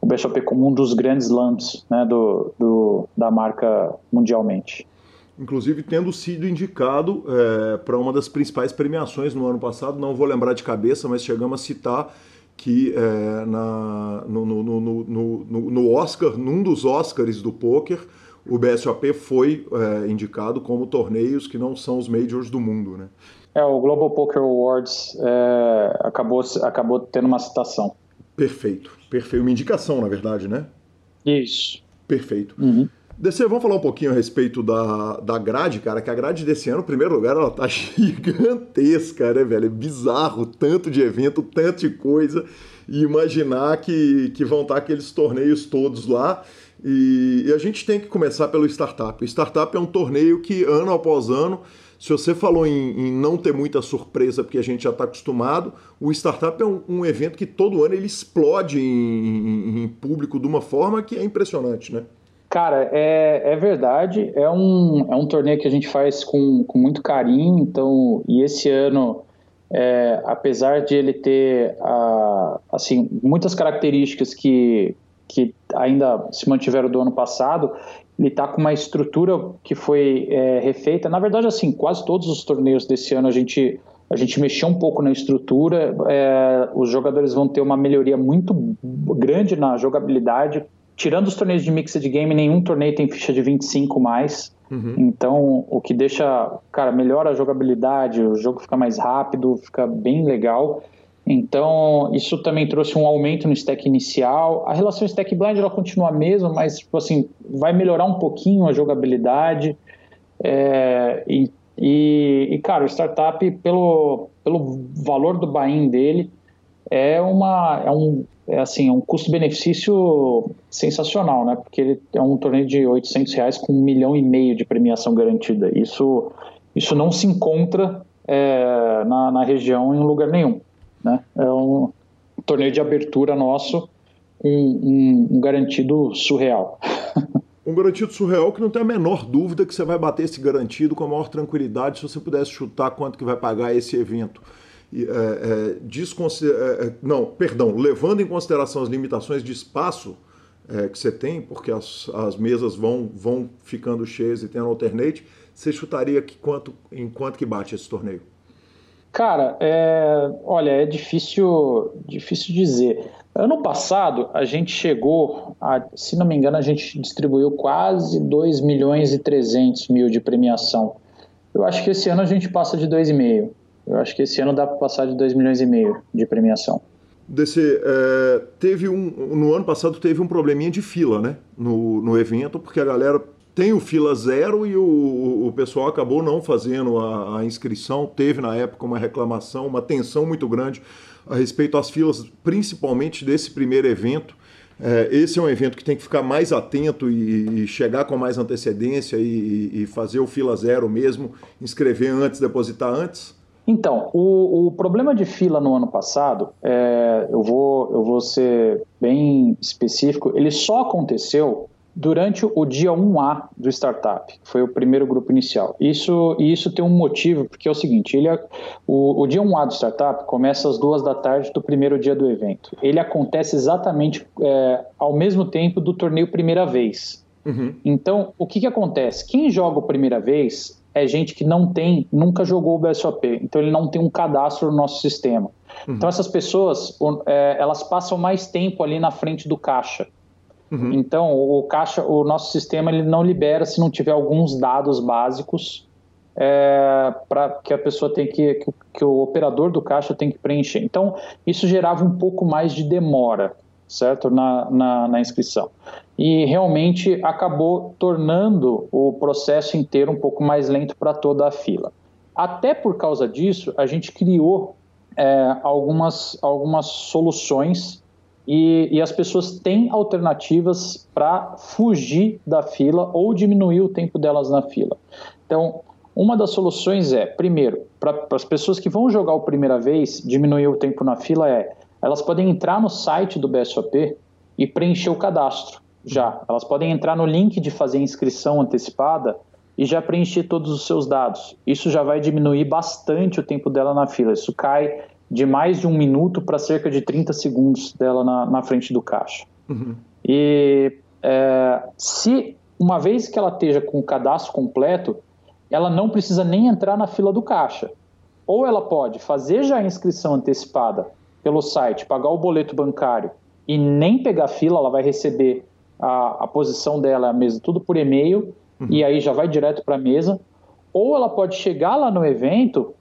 o BSOP como um dos grandes lances né, do, do, da marca mundialmente inclusive tendo sido indicado é, para uma das principais premiações no ano passado, não vou lembrar de cabeça, mas chegamos a citar que é, na, no, no, no, no, Oscar, num dos Oscars do poker, o BSOP foi é, indicado como torneios que não são os majors do mundo, né? É, o Global Poker Awards acabou, acabou tendo uma citação. Perfeito, perfeito. Uma indicação, na verdade, né? Isso. Perfeito. Uhum. DC, vamos falar um pouquinho a respeito da, da grade, cara, que a grade desse ano, em primeiro lugar, ela tá gigantesca, né, velho? É bizarro, tanto de evento, tanto de coisa, e imaginar que, que vão estar aqueles torneios todos lá. E, e a gente tem que começar pelo Startup. O Startup é um torneio que, ano após ano, se você falou em, em, não ter muita surpresa, porque a gente já está acostumado, o Startup é um, um, evento que todo ano ele explode em, em, em, público de uma forma que é impressionante, né? Cara, é, é verdade. É um, é um torneio que a gente faz com, com muito carinho. Então, e esse ano, é, apesar de ele ter assim muitas características que, que ainda se mantiveram do ano passado, ele está com uma estrutura que foi é, refeita. Na verdade, assim, quase todos os torneios desse ano a gente a gente mexeu um pouco na estrutura. É, os jogadores vão ter uma melhoria muito grande na jogabilidade tirando os torneios de mixed game, nenhum torneio tem ficha de 25 mais. Uhum. Então, o que deixa, cara, melhora a jogabilidade, o jogo fica mais rápido, fica bem legal. Então, isso também trouxe um aumento no stack inicial. A relação stack blind ela continua a mesma, mas tipo assim, vai melhorar um pouquinho a jogabilidade. É, e, e, e, cara, o startup, pelo, pelo valor do buy-in dele, é, uma, é um é assim, é um custo-benefício sensacional, né? Porque ele é um torneio de 800 reais com um milhão e meio de premiação garantida. Isso, isso não se encontra é, na, na região em lugar nenhum, né? É um torneio de abertura nosso, um, um, um garantido surreal. um garantido surreal que não tem a menor dúvida que você vai bater esse garantido com a maior tranquilidade se você pudesse chutar quanto que vai pagar esse evento é, é. É, é, não, perdão, levando em consideração as limitações de espaço é, que você tem, porque as, as mesas vão, vão ficando cheias e tendo alternate, você chutaria que quanto, em quanto que bate esse torneio? Cara, é, olha, é difícil, difícil dizer. Ano passado, a gente chegou, a, se não me engano, a gente distribuiu quase 2 milhões e 300 mil de premiação. Eu acho que esse ano a gente passa de 2,5. Eu acho que esse ano dá para passar de 2 milhões e meio de premiação. DC, é, teve um, no ano passado teve um probleminha de fila, né? No, no evento, porque a galera tem o fila zero e o, o pessoal acabou não fazendo a, a, inscrição. Teve na época uma reclamação, uma tensão muito grande a respeito às filas, principalmente desse primeiro evento. É, esse é um evento que tem que ficar mais atento e, e chegar com mais antecedência e, e, fazer o fila zero mesmo, inscrever antes, depositar antes. Então, o, o, problema de fila no ano passado, é, eu, vou, eu vou ser bem específico, ele só aconteceu durante o dia 1A do startup, que foi o primeiro grupo inicial. Isso, e isso tem um motivo, porque é o seguinte, ele, é, o, o dia 1A do startup começa às duas da tarde do primeiro dia do evento. Ele acontece exatamente é, ao mesmo tempo do torneio primeira vez. Uhum. Então, o que, que acontece? Quem joga a primeira vez é gente que não tem, nunca jogou o BSOP, então ele não tem um cadastro no nosso sistema. Uhum. Então essas pessoas, é, elas passam mais tempo ali na frente do caixa. Uhum. Então o caixa, o nosso sistema ele não libera se não tiver alguns dados básicos é, para que a pessoa tem que, que, que o operador do caixa tem que preencher. Então isso gerava um pouco mais de demora. Certo? Na, na, na, inscrição. E realmente acabou tornando o processo inteiro um pouco mais lento para toda a fila. Até por causa disso, a gente criou é, algumas, algumas soluções e, e, as pessoas têm alternativas para fugir da fila ou diminuir o tempo delas na fila. Então, uma das soluções é, primeiro, para as pessoas que vão jogar a primeira vez, diminuir o tempo na fila é, elas podem entrar no site do BSOP e preencher o cadastro já. Elas podem entrar no link de fazer inscrição antecipada e já preencher todos os seus dados. Isso já vai diminuir bastante o tempo dela na fila. Isso cai de mais de um minuto para cerca de 30 segundos dela na, na frente do caixa. Uhum. E é, se uma vez que ela esteja com o cadastro completo, ela não precisa nem entrar na fila do caixa. Ou ela pode fazer já a inscrição antecipada pelo site, pagar o boleto bancário e nem pegar fila, ela vai receber a, a posição dela, a mesa, tudo por e-mail uhum. e aí já vai direto para a mesa, ou ela pode chegar lá no evento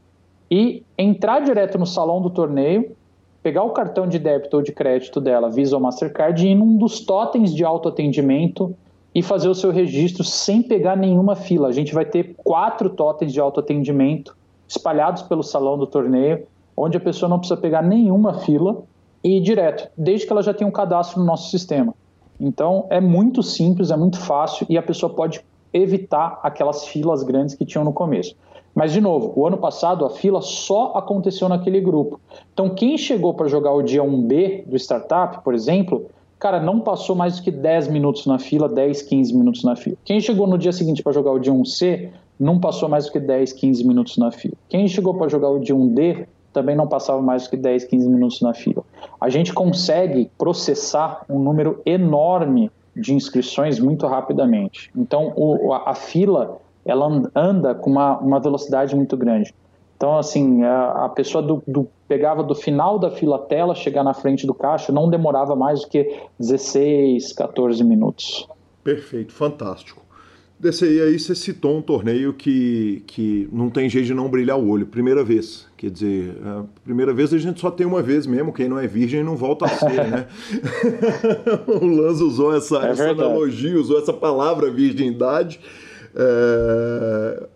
e entrar direto no salão do torneio, pegar o cartão de débito ou de crédito dela, Visa ou Mastercard, e ir num dos totens de autoatendimento e fazer o seu registro sem pegar nenhuma fila. A gente vai ter quatro totens de autoatendimento espalhados pelo salão do torneio, onde a pessoa não precisa pegar nenhuma fila e ir direto, desde que ela já tenha um cadastro no nosso sistema. Então é muito simples, é muito fácil e a pessoa pode evitar aquelas filas grandes que tinham no começo. Mas, de novo, o ano passado a fila só aconteceu naquele grupo. Então, quem chegou para jogar o dia 1B do startup, por exemplo, cara, não passou mais do que 10 minutos na fila, 10, 15 minutos na fila. Quem chegou no dia seguinte para jogar o dia 1C, não passou mais do que 10, 15 minutos na fila. Quem chegou para jogar o dia 1D, também não passava mais que 10, 15 minutos na fila. A gente consegue processar um número enorme de inscrições muito rapidamente. Então, o, a, a, fila ela anda com uma, uma velocidade muito grande. Então, assim, a, a pessoa do, do, pegava do final da fila até ela chegar na frente do caixa, não demorava mais do que 16, 14 minutos. Perfeito, fantástico. Desse aí, aí você citou um torneio que, que não tem jeito de não brilhar o olho, primeira vez. Quer dizer, a primeira vez a gente só tem uma vez mesmo, quem não é virgem não volta a ser, né? o Lanz usou essa, é essa analogia, usou essa palavra virgindade. É...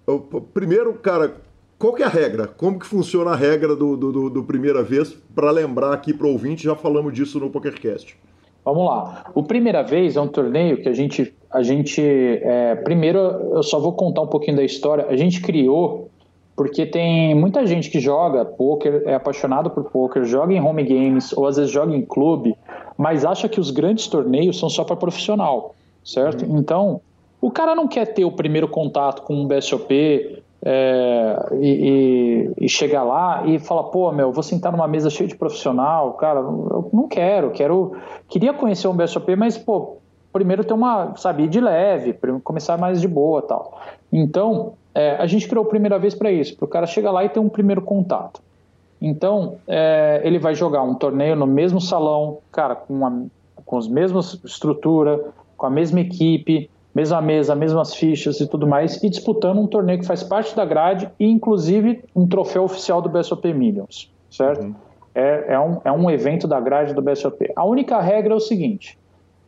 Primeiro, cara, qual que é a regra? Como que funciona a regra do, do, do primeira vez? Para lembrar aqui para o ouvinte, já falamos disso no PokerCast. Vamos lá. O primeira vez é um torneio que a gente, a gente é, primeiro eu só vou contar um pouquinho da história. A gente criou porque tem muita gente que joga poker, é apaixonado por poker, joga em home games ou às vezes joga em clube, mas acha que os grandes torneios são só para profissional, certo? Uhum. Então, o cara não quer ter o primeiro contato com um BSOP, é, e, e, e, chegar lá e falar, pô, meu, vou sentar numa mesa cheia de profissional, cara, eu não quero, quero, queria conhecer um BSOP, mas, pô, primeiro ter uma, sabe, de leve, começar mais de boa tal. Então, é, a gente criou a primeira vez para isso, para o cara chegar lá e ter um primeiro contato. Então, é, ele vai jogar um torneio no mesmo salão, cara, com, uma, com as mesmas estrutura, com a mesma equipe, mesma mesa, mesmas fichas e tudo mais, e disputando um torneio que faz parte da grade e, inclusive, um troféu oficial do BSOP Millions, certo? Uhum. É, é, um, é um evento da grade do BSOP. A única regra é o seguinte: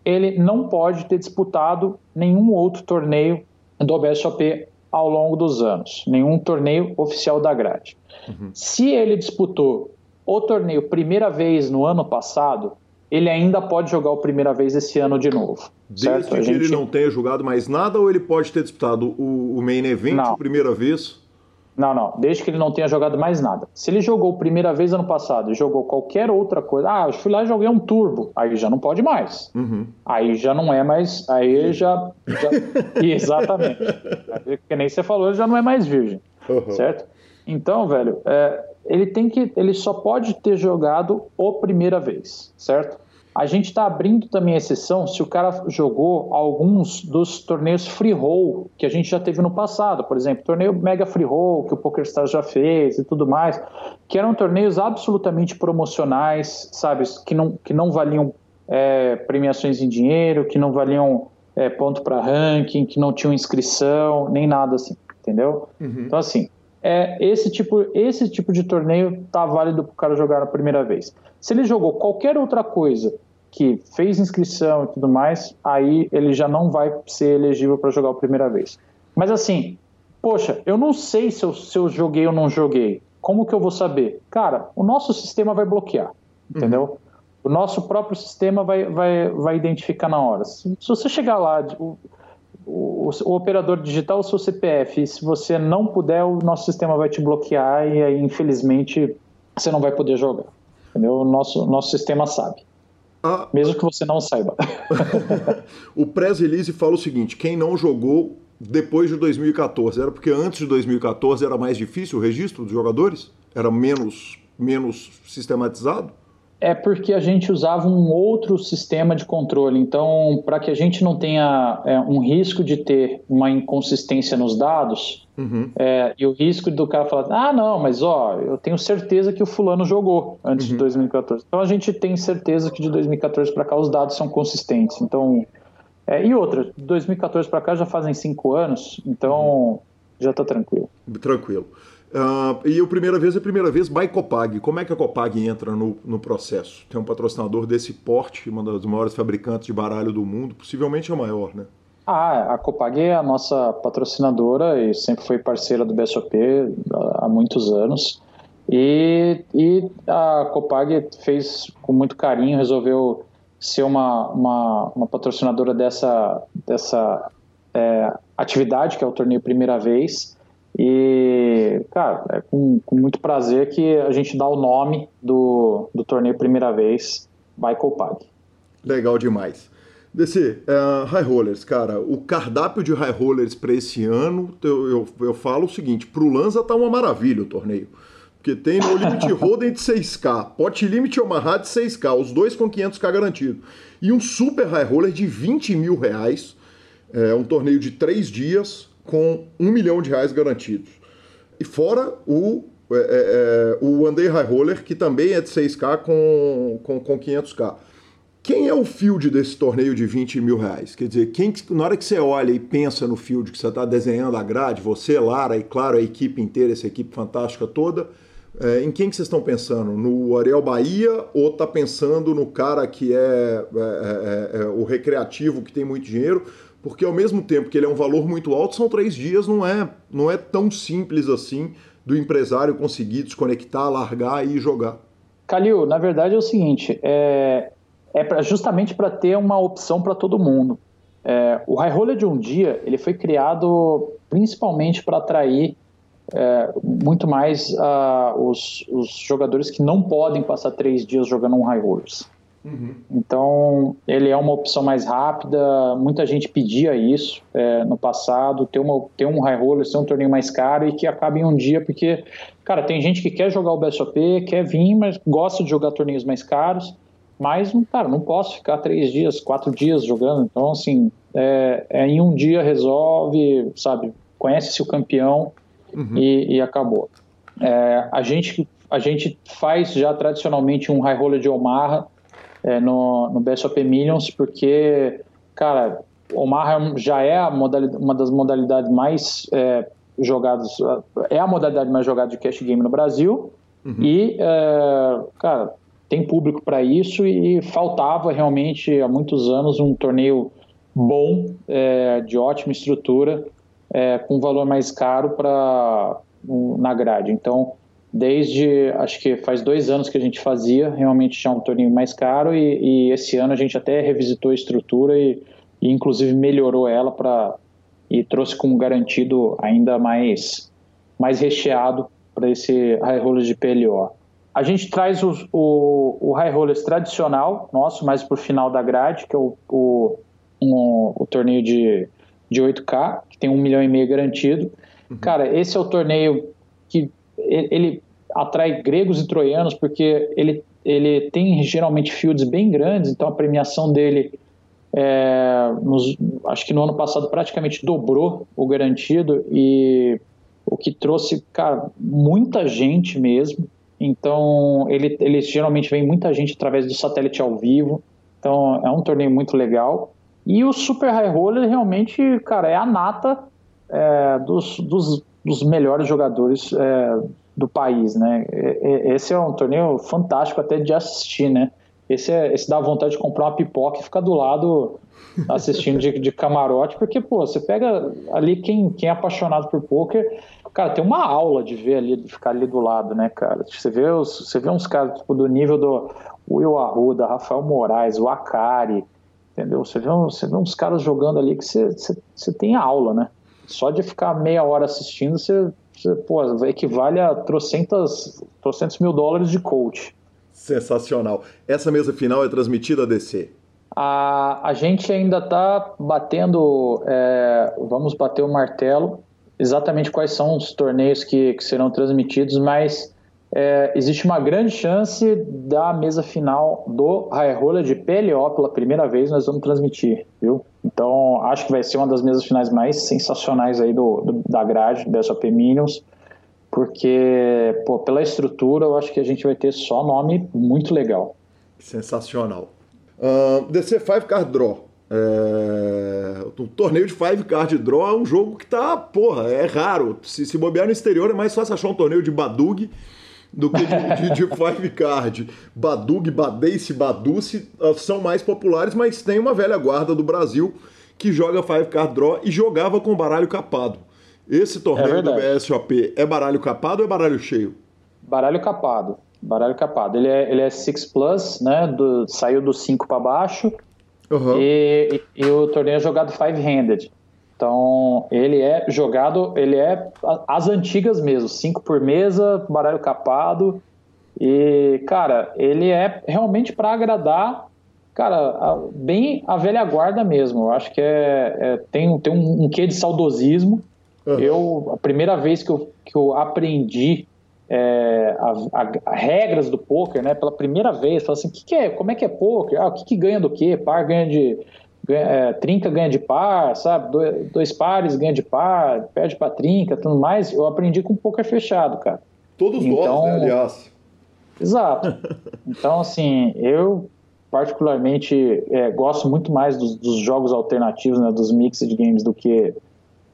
ele não pode ter disputado nenhum outro torneio do BSOP ao longo dos anos, nenhum torneio oficial da grade. Uhum. Se ele disputou o torneio primeira vez no ano passado, ele ainda pode jogar a primeira vez esse ano de novo. Desde certo? que gente... ele não tenha jogado mais nada ou ele pode ter disputado o, o main event não. primeira vez? Não, não. Desde que ele não tenha jogado mais nada. Se ele jogou a primeira vez ano passado e jogou qualquer outra coisa, ah, eu fui lá e joguei um turbo, aí já não pode mais. Uhum. Aí já não é mais. Aí já. já... Exatamente. que nem você falou, já não é mais virgem. Uhum. Certo? Então, velho, é, ele tem que. Ele só pode ter jogado a primeira vez, certo? A gente está abrindo também exceção se o cara jogou alguns dos torneios free roll que a gente já teve no passado, por exemplo, torneio Mega Free Roll que o PokerStars já fez e tudo mais, que eram torneios absolutamente promocionais, sabe, que não, que não valiam é, premiações em dinheiro, que não valiam é, ponto para ranking, que não tinham inscrição, nem nada assim, entendeu? Uhum. Então, assim, é, esse, tipo, esse tipo de torneio tá válido para o cara jogar a primeira vez. Se ele jogou qualquer outra coisa que fez inscrição e tudo mais, aí ele já não vai ser elegível para jogar a primeira vez. Mas assim, poxa, eu não sei se eu, se eu joguei ou não joguei. Como que eu vou saber? Cara, o nosso sistema vai bloquear, entendeu? Uhum. O nosso próprio sistema vai, vai, vai identificar na hora. Se, se você chegar lá, o, o, o, operador digital, o seu CPF, se você não puder, o nosso sistema vai te bloquear e aí, infelizmente, você não vai poder jogar. Entendeu? O nosso, nosso sistema sabe. Ah, Mesmo que você não saiba. o Press Release fala o seguinte: quem não jogou depois de 2014, era porque antes de 2014 era mais difícil o registro dos jogadores? Era menos, menos sistematizado? É porque a gente usava um outro sistema de controle. Então, para que a gente não tenha é, um risco de ter uma inconsistência nos dados, uhum. é, e o risco do cara falar, ah, não, mas ó, eu tenho certeza que o fulano jogou antes uhum. de 2014. Então, a gente tem certeza que de 2014 para cá os dados são consistentes. Então, é, e outra, de 2014 para cá já fazem cinco anos, então uhum. já está tranquilo. Tranquilo. Uh, e a primeira vez é a primeira vez by Copag. Como é que a Copag entra no, no processo? Tem um patrocinador desse porte, uma das maiores fabricantes de baralho do mundo, possivelmente a maior, né? Ah, a Copag é a nossa patrocinadora e sempre foi parceira do BSOP há muitos anos. E, e a Copag fez com muito carinho, resolveu ser uma, uma, uma patrocinadora dessa, dessa é, atividade, que é o torneio Primeira Vez. E, cara, é com, com, muito prazer que a gente dá o nome do, do torneio primeira vez, vai Copag. Legal demais. DC, uh, High Rollers, cara, o cardápio de High Rollers para esse ano, eu, eu, eu, falo o seguinte: pro Lanza tá uma maravilha o torneio. Porque tem no Limit Roden de 6K, Pot Limit Omaha de 6K, os dois com 500K garantido. E um Super High Roller de 20 mil reais, é, um torneio de três dias, com um milhão de reais garantidos. E fora o, é, é, é o One High Roller, que também é de 6K com, com, com 500K. Quem é o field desse torneio de 20 mil reais? Quer dizer, quem, na hora que você olha e pensa no field que você está desenhando a grade, você, Lara, e claro, a equipe inteira, essa equipe fantástica toda, é, em quem que vocês estão pensando? No Ariel Bahia ou está pensando no cara que é, é, é, é, o recreativo, que tem muito dinheiro? Porque ao mesmo tempo que ele é um valor muito alto, são três dias, não é, não é tão simples assim do empresário conseguir desconectar, largar e jogar. Calil, na verdade é o seguinte, é, é pra, justamente para ter uma opção para todo mundo. É, o High Roller de um dia, ele foi criado principalmente para atrair é, muito mais uh, os, os, jogadores que não podem passar três dias jogando um High Rollers. Uhum. Então, ele é uma opção mais rápida. Muita gente pedia isso é, no passado, ter, uma, ter um high roller, ser um torneio mais caro e que acabe em um dia, porque, cara, tem gente que quer jogar o BSOP, quer vir, mas gosta de jogar torneios mais caros. Mas, cara, não posso ficar três dias, quatro dias jogando. Então, assim, é, é em um dia resolve, sabe? Conhece-se o campeão uhum. e, e, acabou. É, a, gente, a gente faz já tradicionalmente um high roller de Omaha é, no, no BSOP Millions, porque, cara, Omaha já é uma das modalidades mais é, jogadas, é a modalidade mais jogada de cash game no Brasil, uhum. e, é, cara, tem público para isso e faltava realmente há muitos anos um torneio bom, é, de ótima estrutura, é, com valor mais caro para na grade. Então, desde acho que faz dois anos que a gente fazia, realmente já um torneio mais caro e, e esse ano a gente até revisitou a estrutura e, e inclusive melhorou ela para e trouxe como garantido ainda mais mais recheado para esse high rollers de PLO. A gente traz o, o, o high rollers tradicional nosso, mais para o final da grade, que é o, o, um, o torneio de, de 8K, que tem um milhão e meio garantido. Uhum. Cara, esse é o torneio que ele atrai gregos e troianos porque ele, ele tem geralmente fields bem grandes, então a premiação dele, é, nos, acho que no ano passado praticamente dobrou o garantido e o que trouxe, cara, muita gente mesmo. Então ele, ele geralmente vem muita gente através do satélite ao vivo, então é um torneio muito legal. E o Super High Roller realmente, cara, é a nata é, dos, dos, dos melhores jogadores é, do país, né? Esse é um torneio fantástico até de assistir, né? esse, é, esse dá vontade de comprar uma pipoca e ficar do lado assistindo de, de camarote, porque, pô, você pega ali quem, quem é apaixonado por poker, cara, tem uma aula de ver ali, de ficar ali do lado, né, cara? Você vê, os, você vê uns caras tipo, do nível do Will Arruda, Rafael Moraes, o Akari, entendeu? Você vê, você vê uns caras jogando ali que você, você, você tem aula, né? Só de ficar meia hora assistindo, você pô, equivale a trocentas, trocentos mil dólares de coach. Sensacional. Essa mesa final é transmitida a DC? A, a gente ainda está batendo, é, vamos bater o martelo, exatamente quais são os torneios que, que serão transmitidos, mas é, existe uma grande chance da mesa final do High Roller de PLO pela primeira vez nós vamos transmitir, viu? Então acho que vai ser uma das mesas finais mais sensacionais aí do, do da grade do SOP Minions, porque pô, pela estrutura eu acho que a gente vai ter só nome muito legal. Sensacional. Uh, DC 5 Card Draw. É... Torneio de Five Card Draw é um jogo que tá, porra, é raro. Se, se bobear no exterior é mais fácil achar um torneio de Badug do que de, de, de Five Card. Badug, Badace, Baduce ah, são mais populares, mas tem uma velha guarda do Brasil que joga Five Card Draw e jogava com baralho capado. Esse torneio é do BSOP é baralho capado ou é baralho cheio? Baralho capado. Baralho capado. Ele é, ele é 6 plus, né? Do, saiu do 5 para baixo. Uhum. E, e, e, o torneio é jogado five-handed. Então, ele é jogado, ele é as antigas mesmo, 5 por mesa, baralho capado. E, cara, ele é realmente para agradar, cara, bem a velha guarda mesmo. Eu acho que é, é tem, tem um, um quê de saudosismo. Uhum. Eu, a primeira vez que eu, que eu aprendi é, a, a, a, regras do poker, né? Pela primeira vez, fala assim, que, que é, como é que é poker? Ah, o que, que ganha do quê? Par ganha de ganha, é, trinca ganha de par, sabe? Dois, dois pares ganha de par, perde para trinca, tudo mais. Eu aprendi com poker fechado, cara. Todos então, nós, né, aliás. Exato. Então, assim, eu particularmente é, gosto muito mais dos, dos, jogos alternativos, né, dos mixed games do que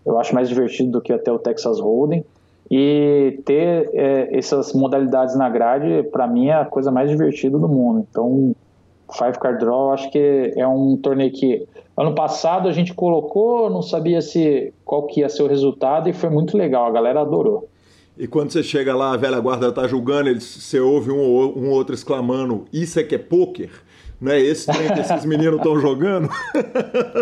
eu acho mais divertido do que até o Texas Hold'em. E ter é, essas modalidades na grade, para mim, é a coisa mais divertida do mundo. Então, Five Card Draw, acho que é um torneio que ano passado a gente colocou, não sabia se qual que ia ser o resultado e foi muito legal, a galera adorou. E quando você chega lá, a velha guarda tá julgando, eles, você ouve um, um outro exclamando: Isso é que é pôquer? Não é esse trem que esses meninos estão jogando?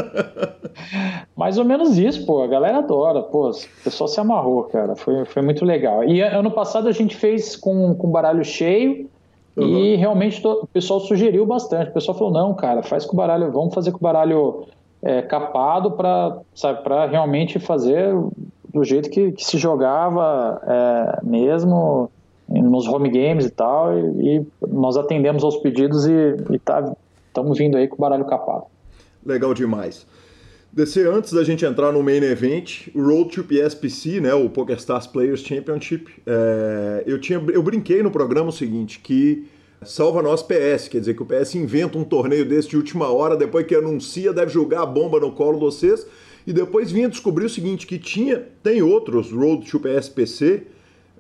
Mais ou menos isso, pô. A galera adora. Pô, o pessoal se amarrou, cara. Foi, foi muito legal. E ano passado a gente fez com, com baralho cheio. Uhum. E realmente o pessoal sugeriu bastante. O pessoal falou: não, cara, faz com o baralho, vamos fazer com o baralho é, capado para realmente fazer do jeito que, que se jogava é, mesmo nos home games e tal, e, e nós atendemos aos pedidos e, estamos tá, vindo aí com o baralho capado. Legal demais. DC, antes da gente entrar no main event, o Road to PSPC, né, o PokerStars Players Championship, é, eu, tinha, eu brinquei no programa o seguinte, que salva nós PS, quer dizer que o PS inventa um torneio desse de última hora, depois que anuncia, deve jogar a bomba no colo de vocês, e depois vinha descobrir o seguinte, que tinha, tem outros Road to PSPC,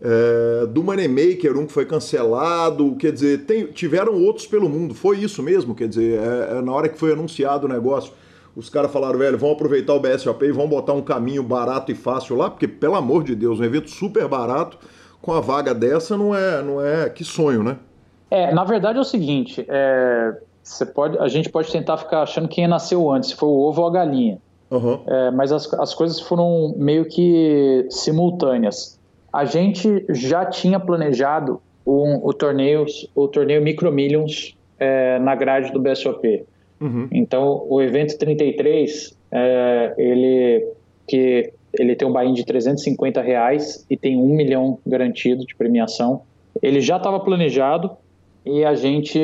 é, do Moneymaker, um que foi cancelado, quer dizer, tem, tiveram outros pelo mundo, foi isso mesmo, quer dizer, é, é, na hora que foi anunciado o negócio, os caras falaram, velho, vão aproveitar o BSOP e vão botar um caminho barato e fácil lá, porque, pelo amor de Deus, um evento super barato, com a vaga dessa, não é, não é, que sonho, né? É, na verdade é o seguinte, é, você pode, a gente pode tentar ficar achando quem nasceu antes, se foi o ovo ou a galinha. Uhum. É, mas as, as coisas foram meio que simultâneas a gente já tinha planejado um, o torneio o torneio Micro Millions é, na grade do BSOP. Uhum. Então, o evento 33, é, ele, que, ele tem um buy-in de 350 reais e tem um milhão garantido de premiação. Ele já estava planejado e a gente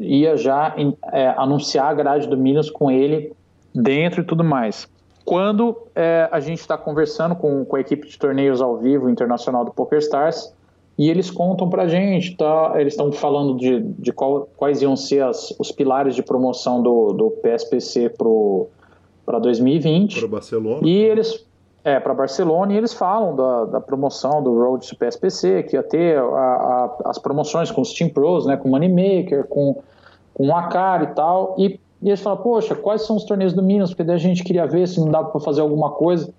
ia já é, anunciar a grade do Millions com ele dentro e tudo mais quando é, a gente está conversando com, com a equipe de torneios ao vivo internacional do PokerStars e eles contam para a gente, tá, eles estão falando de, de qual, quais iam ser as, os pilares de promoção do, do PSPC para 2020. Para Barcelona. E eles é, para Barcelona, e eles falam da, da promoção do Road to PSPC, que ia ter a, a, as promoções com os Team Pros, né, com Moneymaker, com com o Akari e tal, e, e eles falaram, poxa, quais são os torneios do Minas? Porque daí a gente queria ver se não dava para fazer alguma coisa.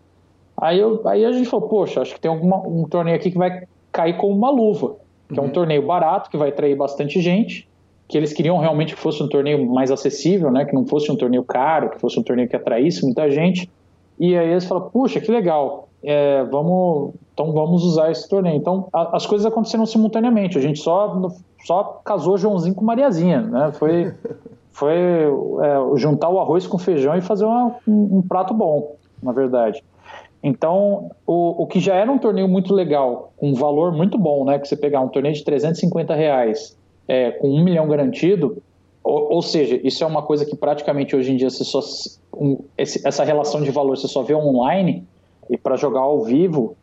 Aí, eu, aí a gente falou, poxa, acho que tem alguma, um torneio aqui que vai cair como uma luva, que uhum. é um uhum. torneio barato, que vai atrair bastante gente, que eles queriam realmente que fosse um torneio mais acessível, né, que não fosse um torneio caro, que fosse um torneio que atraísse muita gente. E aí eles falaram, puxa, que legal, é, vamos, então vamos usar esse torneio. Então a, as coisas aconteceram simultaneamente. A gente só, só casou Joãozinho com Mariazinha, né? Foi, foi é, juntar o arroz com feijão e fazer uma, um, um, prato bom, na verdade. Então, o, o que já era um torneio muito legal, com um valor muito bom, né? Que você pegar um torneio de 350 reais é, com um milhão garantido, ou, ou, seja, isso é uma coisa que praticamente hoje em dia você só, um, esse, essa relação de valor você só vê online e para jogar ao vivo,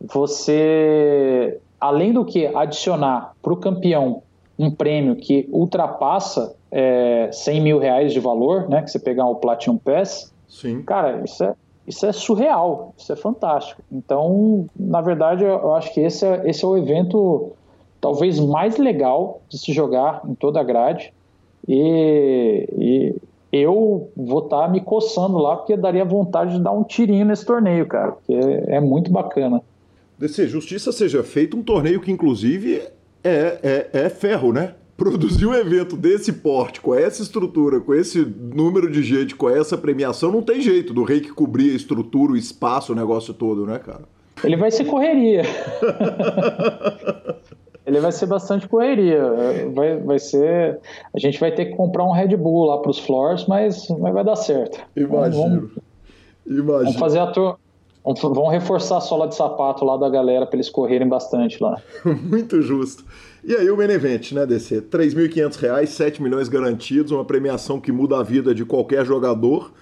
você, além do que adicionar para o campeão um prêmio que ultrapassa é, 100 mil reais de valor, né? Que você pegar o Platinum Pass, Sim. cara, isso é, isso é surreal, isso é fantástico. Então, na verdade, eu acho que esse é, esse é o evento talvez mais legal de se jogar em toda a grade. E, e eu vou estar tá me coçando lá, porque daria vontade de dar um tirinho nesse torneio, cara, porque é, é muito bacana. DC, justiça seja feita, um torneio que inclusive é, é, é ferro, né? Produzir um evento desse porte, com essa estrutura, com esse número de gente, com essa premiação, não tem jeito do rei que cobrir a estrutura, o espaço, o negócio todo, né, cara? Ele vai ser correria. ele vai ser bastante correria. Vai, vai ser. A gente vai ter que comprar um Red Bull lá para os floors, mas, mas vai dar certo. Imagino. Vamos, Imagino. vamos fazer a tur... Vamos reforçar a sola de sapato lá da galera para eles correrem bastante lá. Muito justo. E aí o Benevente, né, DC? R$ 3.500, 7 milhões garantidos, uma premiação que muda a vida de qualquer jogador.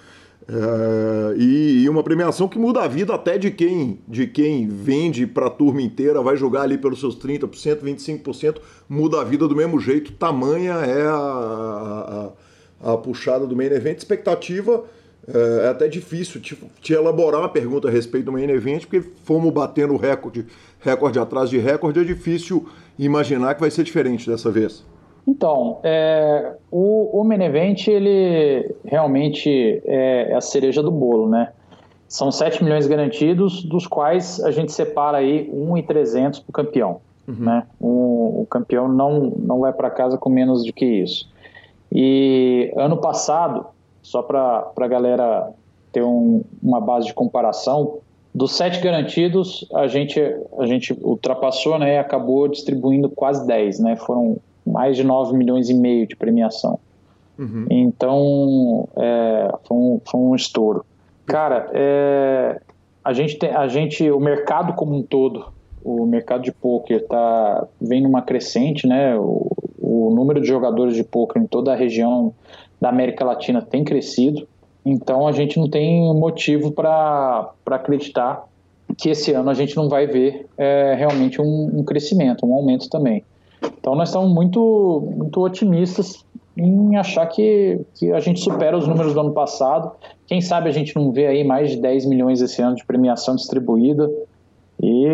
Uh, e, e, uma premiação que muda a vida até de quem de quem vende para a turma inteira, vai jogar ali pelos seus 30%, 25%, muda a vida do mesmo jeito. Tamanha é a, a, a puxada do main event. Expectativa é, é até difícil te, te, elaborar uma pergunta a respeito do main event, porque fomos batendo recorde, recorde atrás de recorde. É difícil imaginar que vai ser diferente dessa vez. Então, é, o, o Menevent, ele realmente é a cereja do bolo, né? São 7 milhões garantidos, dos quais a gente separa aí 1,300 para o campeão. Uhum. Né? O, o, campeão não, não vai para casa com menos do que isso. E ano passado, só para a galera ter um, uma base de comparação, dos sete garantidos, a gente, a gente ultrapassou né, e acabou distribuindo quase 10, né? Foram mais de 9 milhões e meio de premiação. Uhum. Então, é, foi, um, foi um estouro. Cara, é, a, gente tem, a gente, o mercado como um todo, o mercado de poker tá, vem numa crescente, né? O, o número de jogadores de poker em toda a região da América Latina tem crescido. Então, a gente não tem motivo para acreditar que esse ano a gente não vai ver é, realmente um, um crescimento, um aumento também. Então nós estamos muito, muito otimistas em achar que, que a gente supera os números do ano passado. Quem sabe a gente não vê aí mais de 10 milhões esse ano de premiação distribuída. E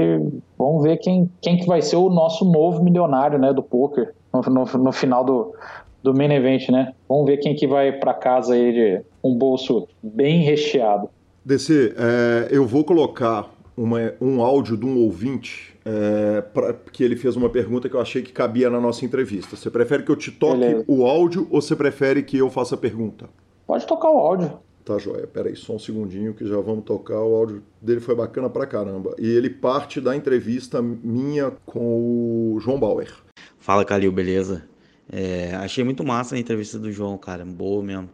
vamos ver quem, quem que vai ser o nosso novo milionário né, do poker no, no, no final do, do main event, né? Vamos ver quem que vai para casa aí de um bolso bem recheado. DC, é, eu vou colocar uma, um áudio de um ouvinte é, pra, que ele fez uma pergunta que eu achei que cabia na nossa entrevista. Você prefere que eu te toque Beleza. o áudio ou você prefere que eu faça a pergunta? Pode tocar o áudio. Tá, joia. Peraí, só um segundinho que já vamos tocar. O áudio dele foi bacana pra caramba. E ele parte da entrevista minha com o João Bauer. Fala, Calil, beleza? É, achei muito massa a entrevista do João, cara. Boa mesmo.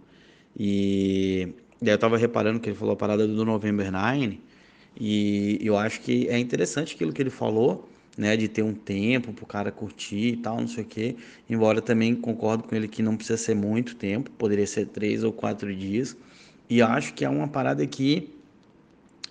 E, e aí eu tava reparando que ele falou a parada do November 9 e eu acho que é interessante aquilo que ele falou, né, de ter um tempo para o cara curtir e tal, não sei o quê. Embora também concordo com ele que não precisa ser muito tempo, poderia ser três ou quatro dias. E acho que é uma parada que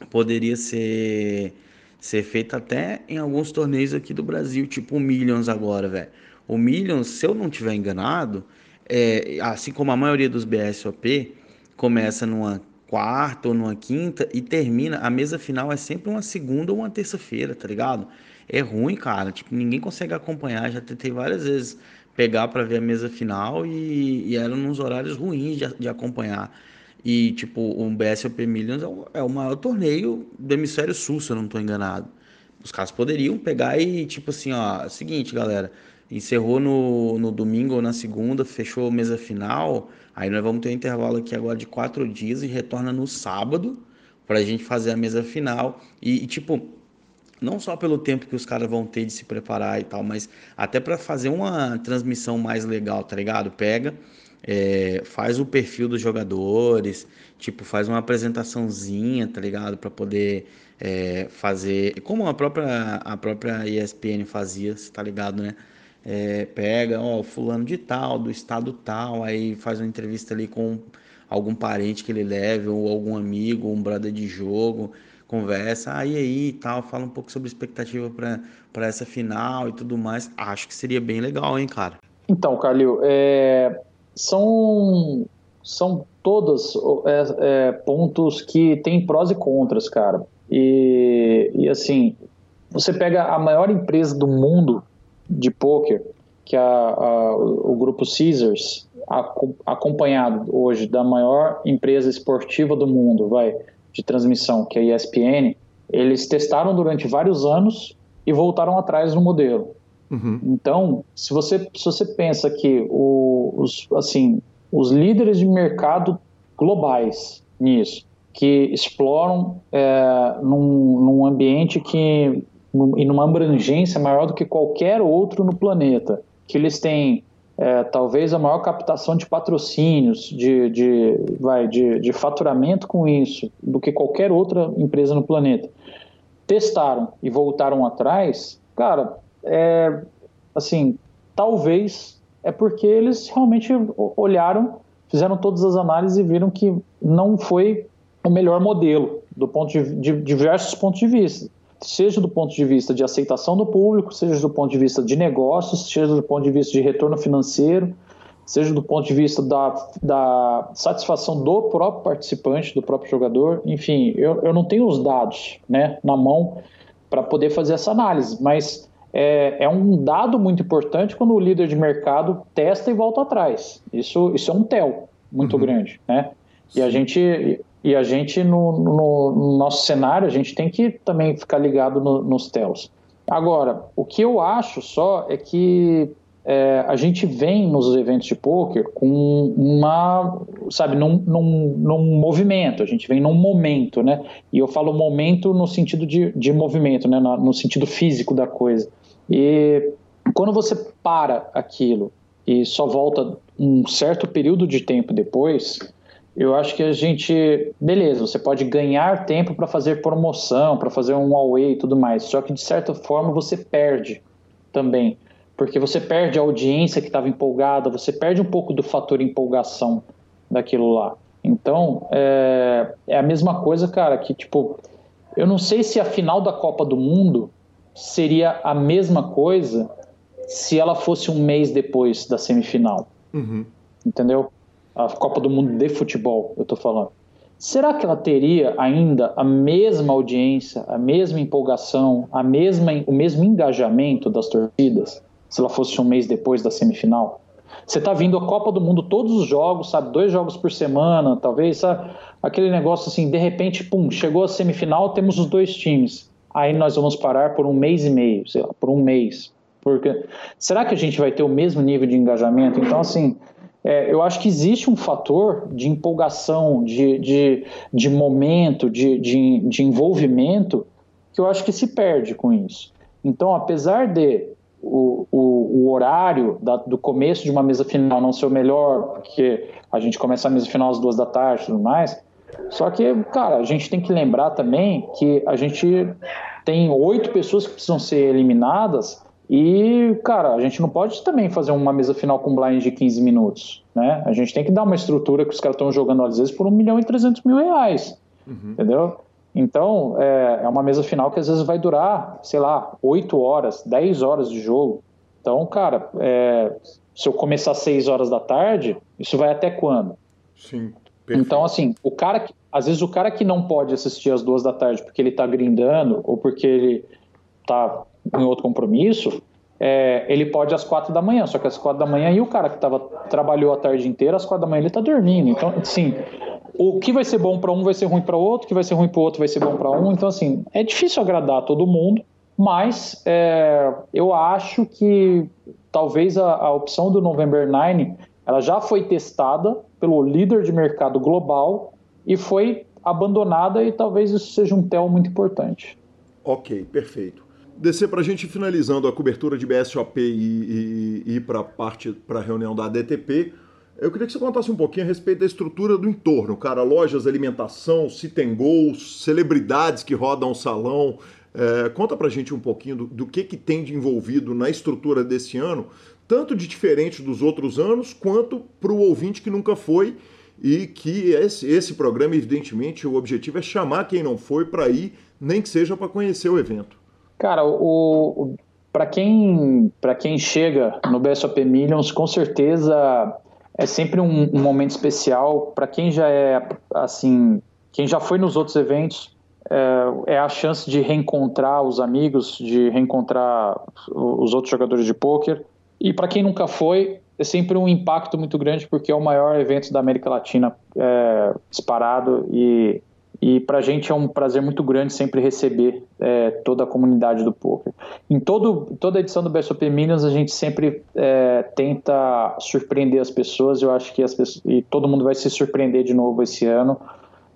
poderia ser ser feita até em alguns torneios aqui do Brasil, tipo o Millions agora, velho. O Millions, se eu não tiver enganado, é, assim como a maioria dos BSOP, começa numa quarta ou numa quinta e termina, a mesa final é sempre uma segunda ou uma terça-feira, tá ligado? É ruim, cara, tipo, ninguém consegue acompanhar, já tentei várias vezes pegar para ver a mesa final e, e eram nos horários ruins de, de acompanhar. E, tipo, o BSOP Millions é o, é o maior torneio do hemisfério sul, se eu não estou enganado. Os caras poderiam pegar e, tipo assim, ó, é seguinte, galera, encerrou no, no domingo ou na segunda, fechou a mesa final, aí nós vamos ter um intervalo aqui agora de quatro dias e retorna no sábado para a gente fazer a mesa final. E, e, tipo, não só pelo tempo que os caras vão ter de se preparar e tal, mas até para fazer uma transmissão mais legal, tá ligado? Pega é, faz o perfil dos jogadores, tipo, faz uma apresentaçãozinha, tá ligado? Para poder é, fazer, como a própria, a própria ESPN fazia, tá ligado, né? É, pega, ó, fulano de tal, do estado tal, aí faz uma entrevista ali com algum parente que ele leve, ou algum amigo, um brother de jogo, conversa, aí ah, aí tal, fala um pouco sobre expectativa para essa final e tudo mais. Acho que seria bem legal, hein, cara? Então, Calil, é, são, são todos é, é, pontos que tem prós e contras, cara. E, e assim, você pega a maior empresa do mundo de poker, que a, a, o grupo Caesars, acompanhado hoje da maior empresa esportiva do mundo, vai, de transmissão, que é a ESPN, eles testaram durante vários anos e voltaram atrás no modelo. Uhum. Então, se você, se você pensa que o, os, assim, os líderes de mercado globais nisso, que exploram é, num, num, ambiente que e numa abrangência maior do que qualquer outro no planeta, que eles têm é, talvez a maior captação de patrocínios, de, de, vai, de, de faturamento com isso, do que qualquer outra empresa no planeta, testaram e voltaram atrás, cara, é, assim, talvez é porque eles realmente olharam, fizeram todas as análises e viram que não foi o melhor modelo do ponto de, de diversos pontos de vista, seja do ponto de vista de aceitação do público, seja do ponto de vista de negócios, seja do ponto de vista de retorno financeiro, seja do ponto de vista da, da satisfação do próprio participante, do próprio jogador. Enfim, eu, eu não tenho os dados né, na mão para poder fazer essa análise, mas é, é, um dado muito importante quando o líder de mercado testa e volta atrás. Isso, isso é um tel muito uhum. grande, né? E a gente, e a gente no, no, no, nosso cenário, a gente tem que também ficar ligado no, nos tels. Agora, o que eu acho só é que é, a gente vem nos eventos de poker com uma, sabe, num, num, num, movimento, a gente vem num momento, né? E eu falo momento no sentido de, de movimento, né? no sentido físico da coisa. E quando você para aquilo e só volta um certo período de tempo depois, eu acho que a gente, beleza, você pode ganhar tempo para fazer promoção, para fazer um away e tudo mais, só que de certa forma você perde também, porque você perde a audiência que estava empolgada, você perde um pouco do fator empolgação daquilo lá. Então, é, é a mesma coisa, cara, que tipo, eu não sei se a final da Copa do Mundo seria a mesma coisa se ela fosse um mês depois da semifinal. Uhum. Entendeu? A Copa do Mundo de futebol, eu tô falando. Será que ela teria ainda a mesma audiência, a mesma empolgação, a mesma, o mesmo engajamento das torcidas se ela fosse um mês depois da semifinal? Você está vindo a Copa do Mundo todos os jogos, sabe? Dois jogos por semana, talvez, sabe? Aquele negócio assim, de repente, pum, chegou a semifinal, temos os dois times aí nós vamos parar por um mês e meio, sei lá, por um mês. Porque será que a gente vai ter o mesmo nível de engajamento? Então, assim, é, eu acho que existe um fator de empolgação, de, de, de momento, de, de, de envolvimento, que eu acho que se perde com isso. Então, apesar de o, o, o horário da, do começo de uma mesa final não ser o melhor, porque a gente começa a mesa final às duas da tarde e tudo mais, só que, cara, a gente tem que lembrar também que a gente tem oito pessoas que precisam ser eliminadas e, cara, a gente não pode também fazer uma mesa final com blind de 15 minutos, né? A gente tem que dar uma estrutura que os caras estão jogando, às vezes, por um milhão e trezentos mil reais, uhum. entendeu? Então, é, é uma mesa final que às vezes vai durar, sei lá, 8 horas, 10 horas de jogo. Então, cara, é, se eu começar às 6 horas da tarde, isso vai até quando? Sim. Perfeito. Então, assim, o cara que, às vezes o cara que não pode assistir às duas da tarde porque ele tá grindando ou porque ele tá em outro compromisso, é, ele pode às quatro da manhã, só que às quatro da manhã e o cara que tava, trabalhou a tarde inteira, às quatro da manhã ele está dormindo. Então, assim, o que vai ser bom para um vai ser ruim para outro, o que vai ser ruim para outro vai ser bom para um. Então, assim, é difícil agradar todo mundo, mas é, eu acho que talvez a, a opção do November 9 ela já foi testada pelo líder de mercado global e foi abandonada e talvez isso seja um tel muito importante. Ok, perfeito. Descer para a gente finalizando a cobertura de BSOP e, ir para parte para a reunião da ADTP. Eu queria que você contasse um pouquinho a respeito da estrutura do entorno, cara. Lojas, alimentação, se tem gols, celebridades que rodam o salão. É, conta pra gente um pouquinho do, do, que, que tem de envolvido na estrutura desse ano, tanto de diferente dos outros anos, quanto para o ouvinte que nunca foi e que esse, esse programa, evidentemente, o objetivo é chamar quem não foi para ir, nem que seja para conhecer o evento. Cara, o, o para quem, quem chega no BSOP Millions, com certeza é sempre um, um momento especial. Para quem já é, assim, quem já foi nos outros eventos, é, é, a chance de reencontrar os amigos, de reencontrar os outros jogadores de pôquer. E para quem nunca foi, é sempre um impacto muito grande porque é o maior evento da América Latina é, disparado e, e para a gente é um prazer muito grande sempre receber é, toda a comunidade do poker. Em todo, toda edição do BSOP Millions a gente sempre é, tenta surpreender as pessoas. Eu acho que as pessoas, e todo mundo vai se surpreender de novo esse ano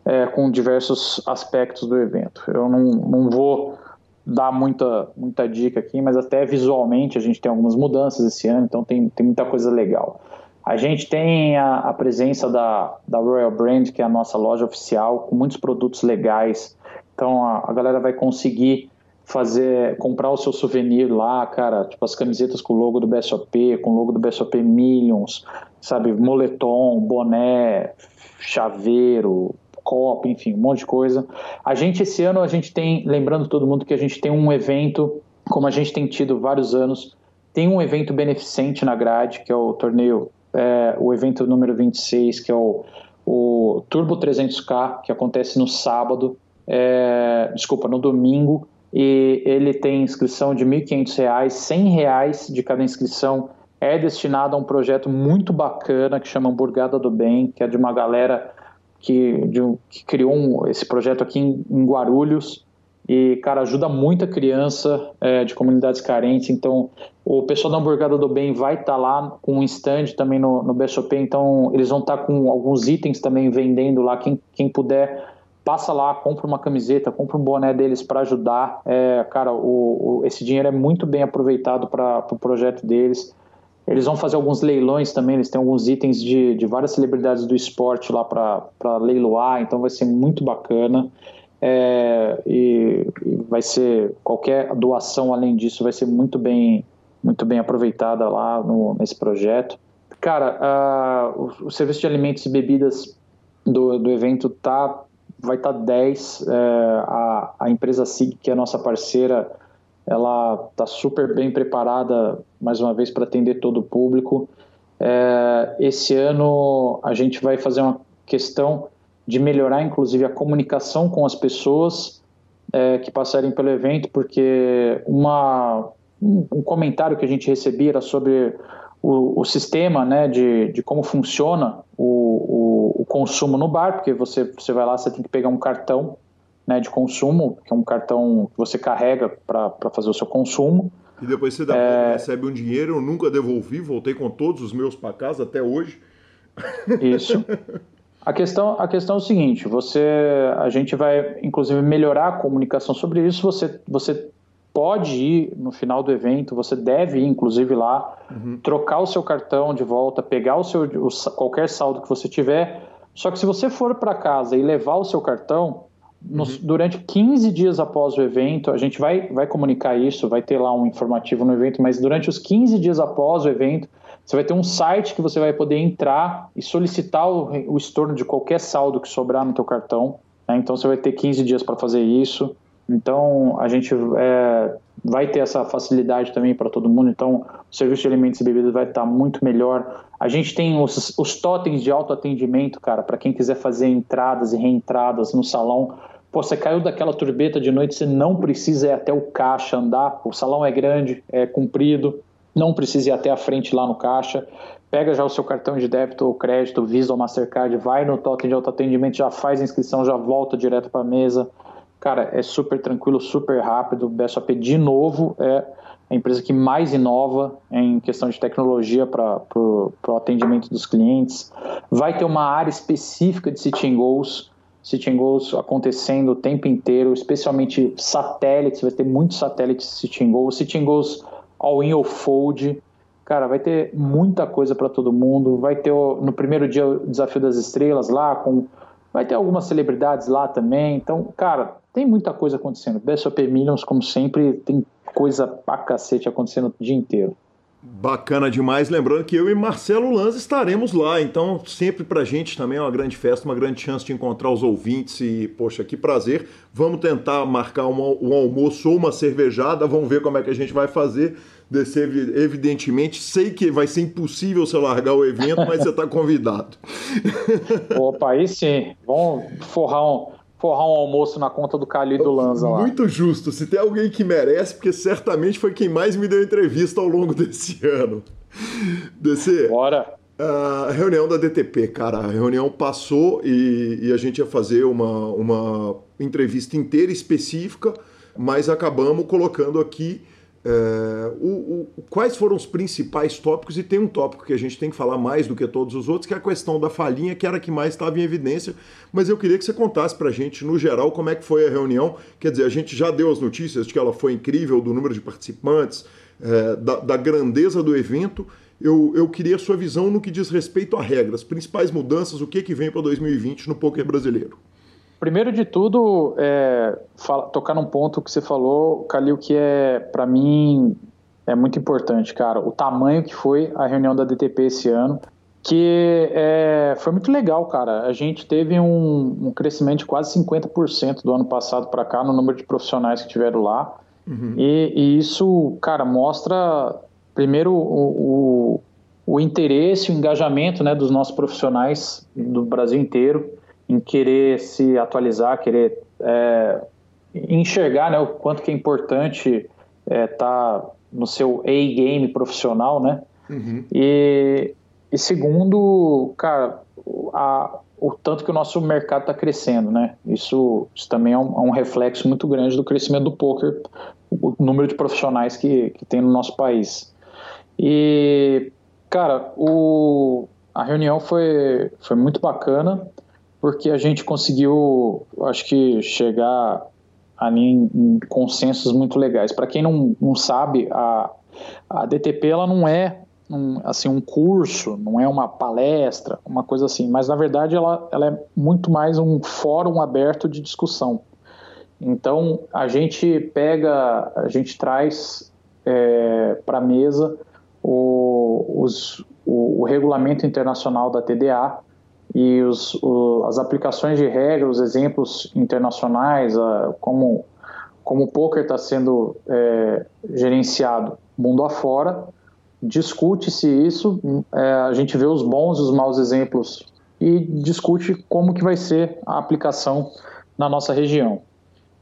é, com diversos aspectos do evento. Eu não, não vou dar muita, muita dica aqui, mas até visualmente a gente tem algumas mudanças esse ano, então tem, tem muita coisa legal. A gente tem a, a, presença da, da Royal Brand, que é a nossa loja oficial, com muitos produtos legais. Então a, a galera vai conseguir fazer, comprar o seu souvenir lá, cara, tipo as camisetas com o logo do BSOP, com o logo do BSOP Millions, sabe, moletom, boné, chaveiro, copo, enfim, um monte de coisa. A gente, esse ano, a gente tem, lembrando todo mundo que a gente tem um evento, como a gente tem tido vários anos, tem um evento beneficente na grade, que é o torneio, é, o evento número 26, que é o, o Turbo 300K, que acontece no sábado, é, desculpa, no domingo, e ele tem inscrição de R$ 1.500, R$ 100 de cada inscrição. É destinado a um projeto muito bacana que chama Hamburgada do Bem, que é de uma galera que, de, que criou um, esse projeto aqui em, em, Guarulhos e, cara, ajuda muita criança é, de comunidades carentes. Então, o pessoal da Hamburgada do Bem vai estar tá lá com um stand também no, no BSOP. Então, eles vão estar tá com alguns itens também vendendo lá. Quem, quem puder, passa lá, compra uma camiseta, compra um boné deles para ajudar. É, cara, o, o, esse dinheiro é muito bem aproveitado para o pro projeto deles. Eles vão fazer alguns leilões também, eles têm alguns itens de, de várias celebridades do esporte lá para leiloar, então vai ser muito bacana. É, e, vai ser qualquer doação além disso vai ser muito bem muito bem aproveitada lá no, nesse projeto. Cara, uh, o, o, serviço de alimentos e bebidas do, do evento tá vai estar tá 10. É, a, a empresa SIG, que é a nossa parceira, ela está super bem preparada, mais uma vez, para atender todo o público. É, esse ano a gente vai fazer uma questão de melhorar, inclusive, a comunicação com as pessoas é, que passarem pelo evento, porque uma, um, comentário que a gente recebia era sobre o, o sistema né, de, de como funciona o, o, o consumo no bar, porque você, você vai lá, você tem que pegar um cartão né, de consumo, que é um cartão que você carrega para fazer o seu consumo. E depois você dá, é... recebe um dinheiro, eu nunca devolvi, voltei com todos os meus para casa até hoje. Isso. A questão, a questão é o seguinte: você, a gente vai, inclusive, melhorar a comunicação sobre isso. Você, você pode ir no final do evento, você deve ir, inclusive, lá, uhum. trocar o seu cartão de volta, pegar o seu, o, qualquer saldo que você tiver. Só que se você for para casa e levar o seu cartão, nos, uhum. Durante 15 dias após o evento, a gente vai, vai comunicar isso, vai ter lá um informativo no evento, mas durante os 15 dias após o evento, você vai ter um site que você vai poder entrar e solicitar o, estorno de qualquer saldo que sobrar no teu cartão. Né? Então você vai ter 15 dias para fazer isso. Então a gente é, vai ter essa facilidade também para todo mundo. Então o serviço de alimentos e bebidas vai estar muito melhor. A gente tem os, os totens de autoatendimento, cara, para quem quiser fazer entradas e reentradas no salão Pô, você caiu daquela turbeta de noite, você não precisa ir até o caixa andar, o salão é grande, é comprido, não precisa ir até a frente lá no caixa. Pega já o seu cartão de débito ou crédito, Visa ou Mastercard, vai no totem de autoatendimento, já faz a inscrição, já volta direto para a mesa. Cara, é super tranquilo, super rápido. O BSOP, de novo, é a empresa que mais inova em questão de tecnologia para o atendimento dos clientes. Vai ter uma área específica de City Goals, City Goals acontecendo o tempo inteiro, especialmente satélites, vai ter muitos satélites City Goals, City Goals all-in ou fold. Cara, vai ter muita coisa para todo mundo. Vai ter no primeiro dia o Desafio das Estrelas lá, com vai ter algumas celebridades lá também. Então, cara, tem muita coisa acontecendo. BSOP Millions, como sempre, tem coisa pra cacete acontecendo o dia inteiro. Bacana demais. Lembrando que eu e Marcelo Lanz estaremos lá. Então, sempre pra gente também é uma grande festa, uma grande chance de encontrar os ouvintes. E, poxa, que prazer. Vamos tentar marcar um, um almoço ou uma cervejada. Vamos ver como é que a gente vai fazer. Descer, evidentemente, sei que vai ser impossível você largar o evento, mas você está convidado. Opa, aí sim. Vamos forrar um forrar um almoço na conta do Calil e do Lanza lá. Muito justo. Se tem alguém que merece, porque certamente foi quem mais me deu entrevista ao longo desse ano. DC. Bora. A reunião da DTP, cara, a reunião passou e, e a gente ia fazer uma, uma entrevista inteira específica, mas acabamos colocando aqui é, o, o, quais foram os principais tópicos? E tem um tópico que a gente tem que falar mais do que todos os outros, que é a questão da falinha, que era a que mais estava em evidência. Mas eu queria que você contasse para a gente, no geral, como é que foi a reunião. Quer dizer, a gente já deu as notícias de que ela foi incrível, do número de participantes, é, da, da, grandeza do evento. Eu, eu queria a sua visão no que diz respeito a regras, principais mudanças, o que, que vem para 2020 no poker brasileiro. Primeiro de tudo, é, fala, tocar num ponto que você falou, Calil, que é, para mim, é muito importante, cara. O tamanho que foi a reunião da DTP esse ano, que é, foi muito legal, cara. A gente teve um, um crescimento de quase 50% do ano passado para cá no número de profissionais que tiveram lá. Uhum. E, e, isso, cara, mostra, primeiro, o, o, o interesse, o engajamento né, dos nossos profissionais do Brasil inteiro em querer se atualizar, querer é, enxergar né, o quanto que é importante estar é, tá no seu A-game profissional, né? Uhum. E, e, segundo, cara, a, o tanto que o nosso mercado está crescendo, né? Isso, isso também é um, é um, reflexo muito grande do crescimento do poker, o número de profissionais que, que tem no nosso país. E, cara, o, a reunião foi, foi muito bacana porque a gente conseguiu, acho que, chegar ali em, em consensos muito legais. Para quem não, não sabe, a, a DTP ela não é um, assim, um curso, não é uma palestra, uma coisa assim, mas na verdade ela, ela é muito mais um fórum aberto de discussão. Então a gente pega, a gente traz é, para a mesa o, os, o, o regulamento internacional da TDA, e os, o, as aplicações de regra, os exemplos internacionais, a, como, como o poker está sendo é, gerenciado mundo afora, discute-se isso, é, a gente vê os bons e os maus exemplos e discute como que vai ser a aplicação na nossa região.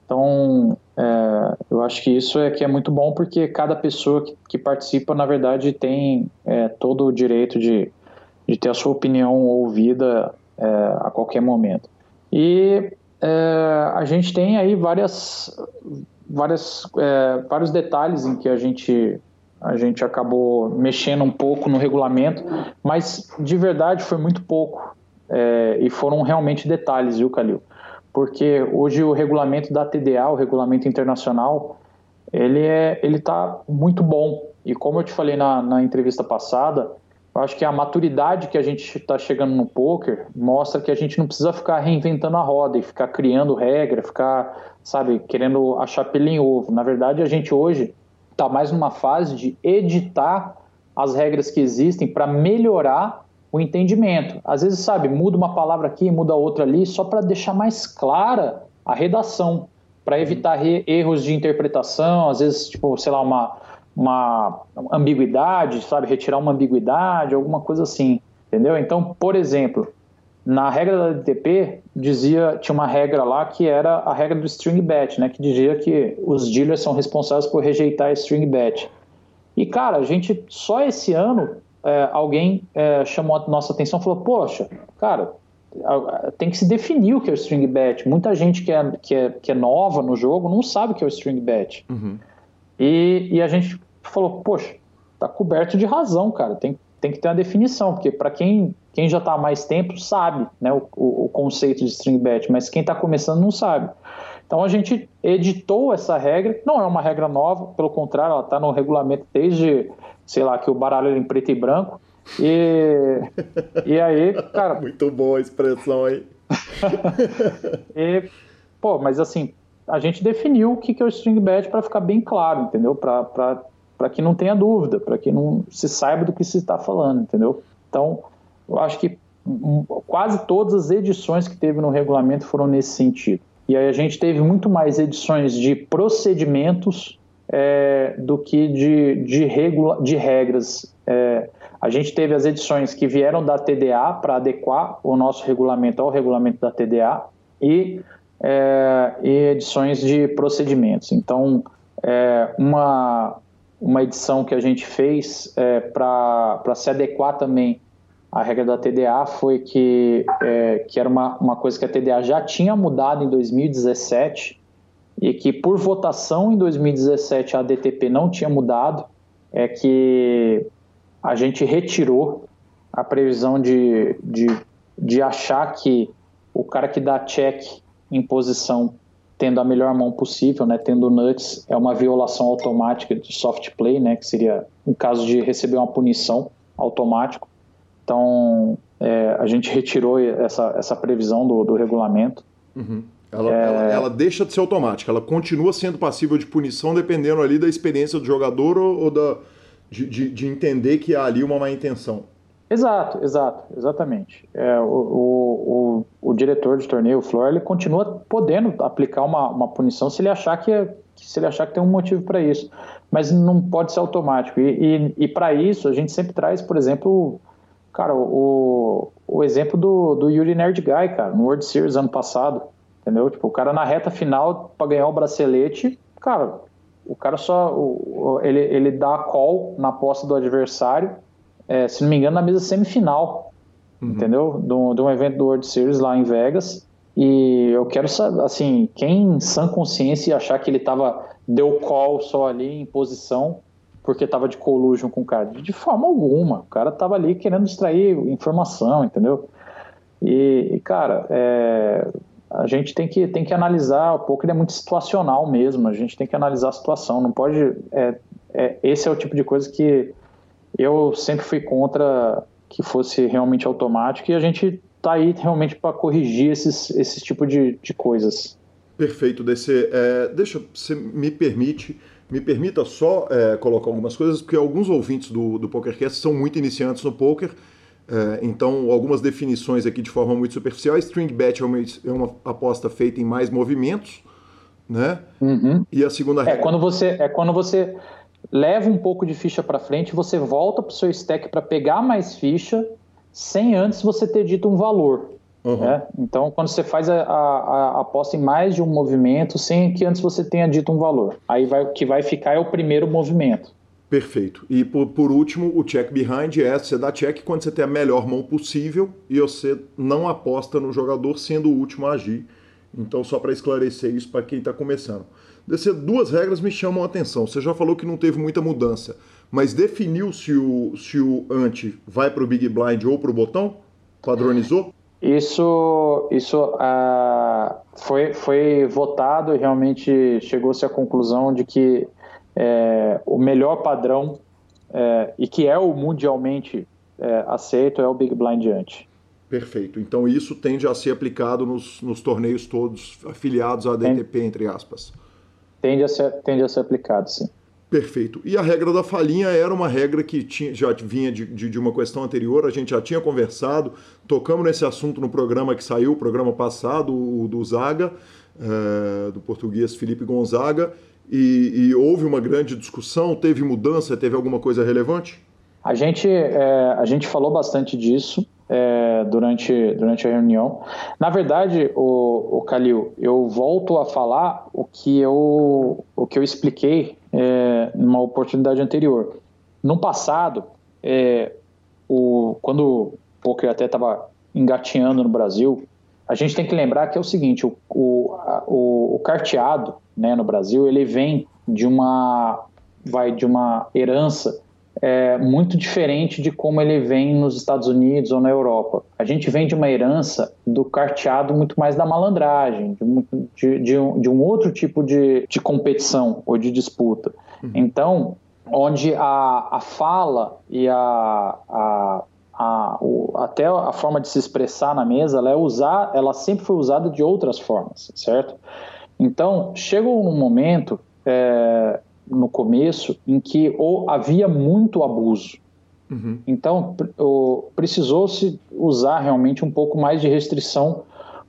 Então, é, eu acho que isso é que é muito bom porque cada pessoa que, que participa, na verdade, tem é, todo o direito de de ter a sua opinião ouvida é, a qualquer momento. E é, a gente tem aí várias, várias, é, vários detalhes em que a gente, a gente acabou mexendo um pouco no regulamento, mas de verdade foi muito pouco. É, e foram realmente detalhes, viu, Calil? Porque hoje o regulamento da TDA, o regulamento internacional, ele é, ele está muito bom. E como eu te falei na, na entrevista passada, eu acho que a maturidade que a gente está chegando no poker mostra que a gente não precisa ficar reinventando a roda e ficar criando regra, ficar, sabe, querendo achar pelo em ovo. Na verdade, a gente hoje está mais numa fase de editar as regras que existem para melhorar o entendimento. Às vezes, sabe, muda uma palavra aqui, muda outra ali, só para deixar mais clara a redação, para evitar erros de interpretação, às vezes, tipo, sei lá, uma uma ambiguidade, sabe? Retirar uma ambiguidade, alguma coisa assim, entendeu? Então, por exemplo, na regra da DTP, dizia, tinha uma regra lá que era a regra do string bet, né, que dizia que os dealers são responsáveis por rejeitar string bet. E, cara, a gente, só esse ano, é, alguém é, chamou a nossa atenção e falou, poxa, cara, tem que se definir o que é o string bet. Muita gente que é, que é, que é nova no jogo não sabe o que é o string bet. Uhum. E, e a gente falou, poxa, tá coberto de razão, cara, tem, tem que ter uma definição, porque para quem quem já está há mais tempo sabe né, o, o, o conceito de string bet, mas quem está começando não sabe. Então a gente editou essa regra, não é uma regra nova, pelo contrário, ela está no regulamento desde, sei lá, que o baralho era em preto e branco. E, e aí, cara. Muito boa a expressão aí. e, pô, mas assim, a gente definiu o que é o string bet para ficar bem claro, entendeu? Para que não tenha dúvida, para que não se saiba do que se está falando, entendeu? Então, eu acho que quase todas as edições que teve no regulamento foram nesse sentido. E aí a gente teve muito mais edições de procedimentos é, do que de, de, regula, de regras. É, a gente teve as edições que vieram da TDA para adequar o nosso regulamento ao regulamento da TDA e, é, e edições de procedimentos. Então, é, uma, uma edição que a gente fez é, para se adequar também a regra da TDA foi que, é, que era uma, uma coisa que a TDA já tinha mudado em 2017 e que por votação em 2017 a DTP não tinha mudado, é que a gente retirou a previsão de, de, de achar que o cara que dá check em posição tendo a melhor mão possível, né, tendo nuts, é uma violação automática de soft play, né, que seria em caso de receber uma punição automático. Então, é, a gente retirou essa, essa previsão do, do regulamento. Uhum. Ela, é... ela, ela, deixa de ser automática, ela continua sendo passível de punição dependendo ali da experiência do jogador ou, ou da, de, de, de, entender que há ali uma má intenção. Exato, exato, exatamente. É, o, o, o, diretor de torneio, o Flor, ele continua podendo aplicar uma, uma punição se ele achar que, é, se ele achar que tem um motivo para isso, mas não pode ser automático. E, e, e para isso a gente sempre traz, por exemplo, Cara, o, o exemplo do, do Yuri Nerd Guy, cara, no World Series ano passado, entendeu? Tipo, o cara na reta final para ganhar o bracelete, cara, o cara só, ele, ele dá a call na posse do adversário, é, se não me engano, na mesa semifinal, uhum. entendeu? De, de um evento do World Series lá em Vegas. E eu quero saber, assim, quem em sã consciência achar que ele tava, deu call só ali em posição, porque estava de collusion com o cara. De forma alguma. O cara estava ali querendo extrair informação, entendeu? E, e cara, é, a gente tem que, tem que analisar um pouco, ele é muito situacional mesmo, a gente tem que analisar a situação, não pode... É, é, esse é o tipo de coisa que eu sempre fui contra que fosse realmente automático e a gente tá aí realmente para corrigir esses, esses tipo de, de coisas. Perfeito, DC. É, deixa, você me permite me permita só é, colocar algumas coisas, porque alguns ouvintes do, do PokerCast são muito iniciantes no poker, é, então algumas definições aqui de forma muito superficial. A string bet é uma, é uma aposta feita em mais movimentos, né? Uhum. E a segunda é quando você é quando você leva um pouco de ficha para frente, você volta para o seu stack para pegar mais ficha, sem antes você ter dito um valor. Uhum. Né? Então, quando você faz a, a, a, aposta em mais de um movimento, sem que antes você tenha dito um valor, aí vai, o que vai ficar é o primeiro movimento. Perfeito. E por, por último, o check behind é você dá check quando você tem a melhor mão possível e você não aposta no jogador sendo o último a agir. Então, só para esclarecer isso para quem está começando. Dessas duas regras me chamam a atenção. Você já falou que não teve muita mudança, mas definiu se o, se o ante vai para o big blind ou para o botão? Padronizou? Isso, isso ah, foi, foi votado e realmente chegou-se à conclusão de que é, o melhor padrão é, e que é o mundialmente é, aceito é o Big Blind Ante. Perfeito. Então isso tende a ser aplicado nos, nos torneios todos afiliados à DTP, entre aspas. Tende a ser, tende a ser aplicado, sim. Perfeito. E a regra da falinha era uma regra que tinha, já vinha de, de, de, uma questão anterior, a gente já tinha conversado, tocamos nesse assunto no programa que saiu, o programa passado, o do Zaga, é, do português Felipe Gonzaga, e, e, houve uma grande discussão, teve mudança, teve alguma coisa relevante? A gente, é, a gente falou bastante disso. É, durante, durante a reunião. Na verdade, o, o Calil, eu volto a falar o que eu, o que eu expliquei é, numa oportunidade anterior. No passado, é, o, quando o poker até estava engateando no Brasil, a gente tem que lembrar que é o seguinte, o, o, o carteado né, no Brasil, ele vem de uma, vai de uma herança é, muito diferente de como ele vem nos Estados Unidos ou na Europa. A gente vem de uma herança do carteado muito mais da malandragem, de, de, de, um, de um, outro tipo de, de competição ou de disputa. Uhum. Então, onde a, a fala e a, a a, o, até a forma de se expressar na mesa, ela é usar, ela sempre foi usada de outras formas, certo? Então chegou um momento é, no começo em que ou havia muito abuso. Uhum. Então precisou-se usar realmente um pouco mais de restrição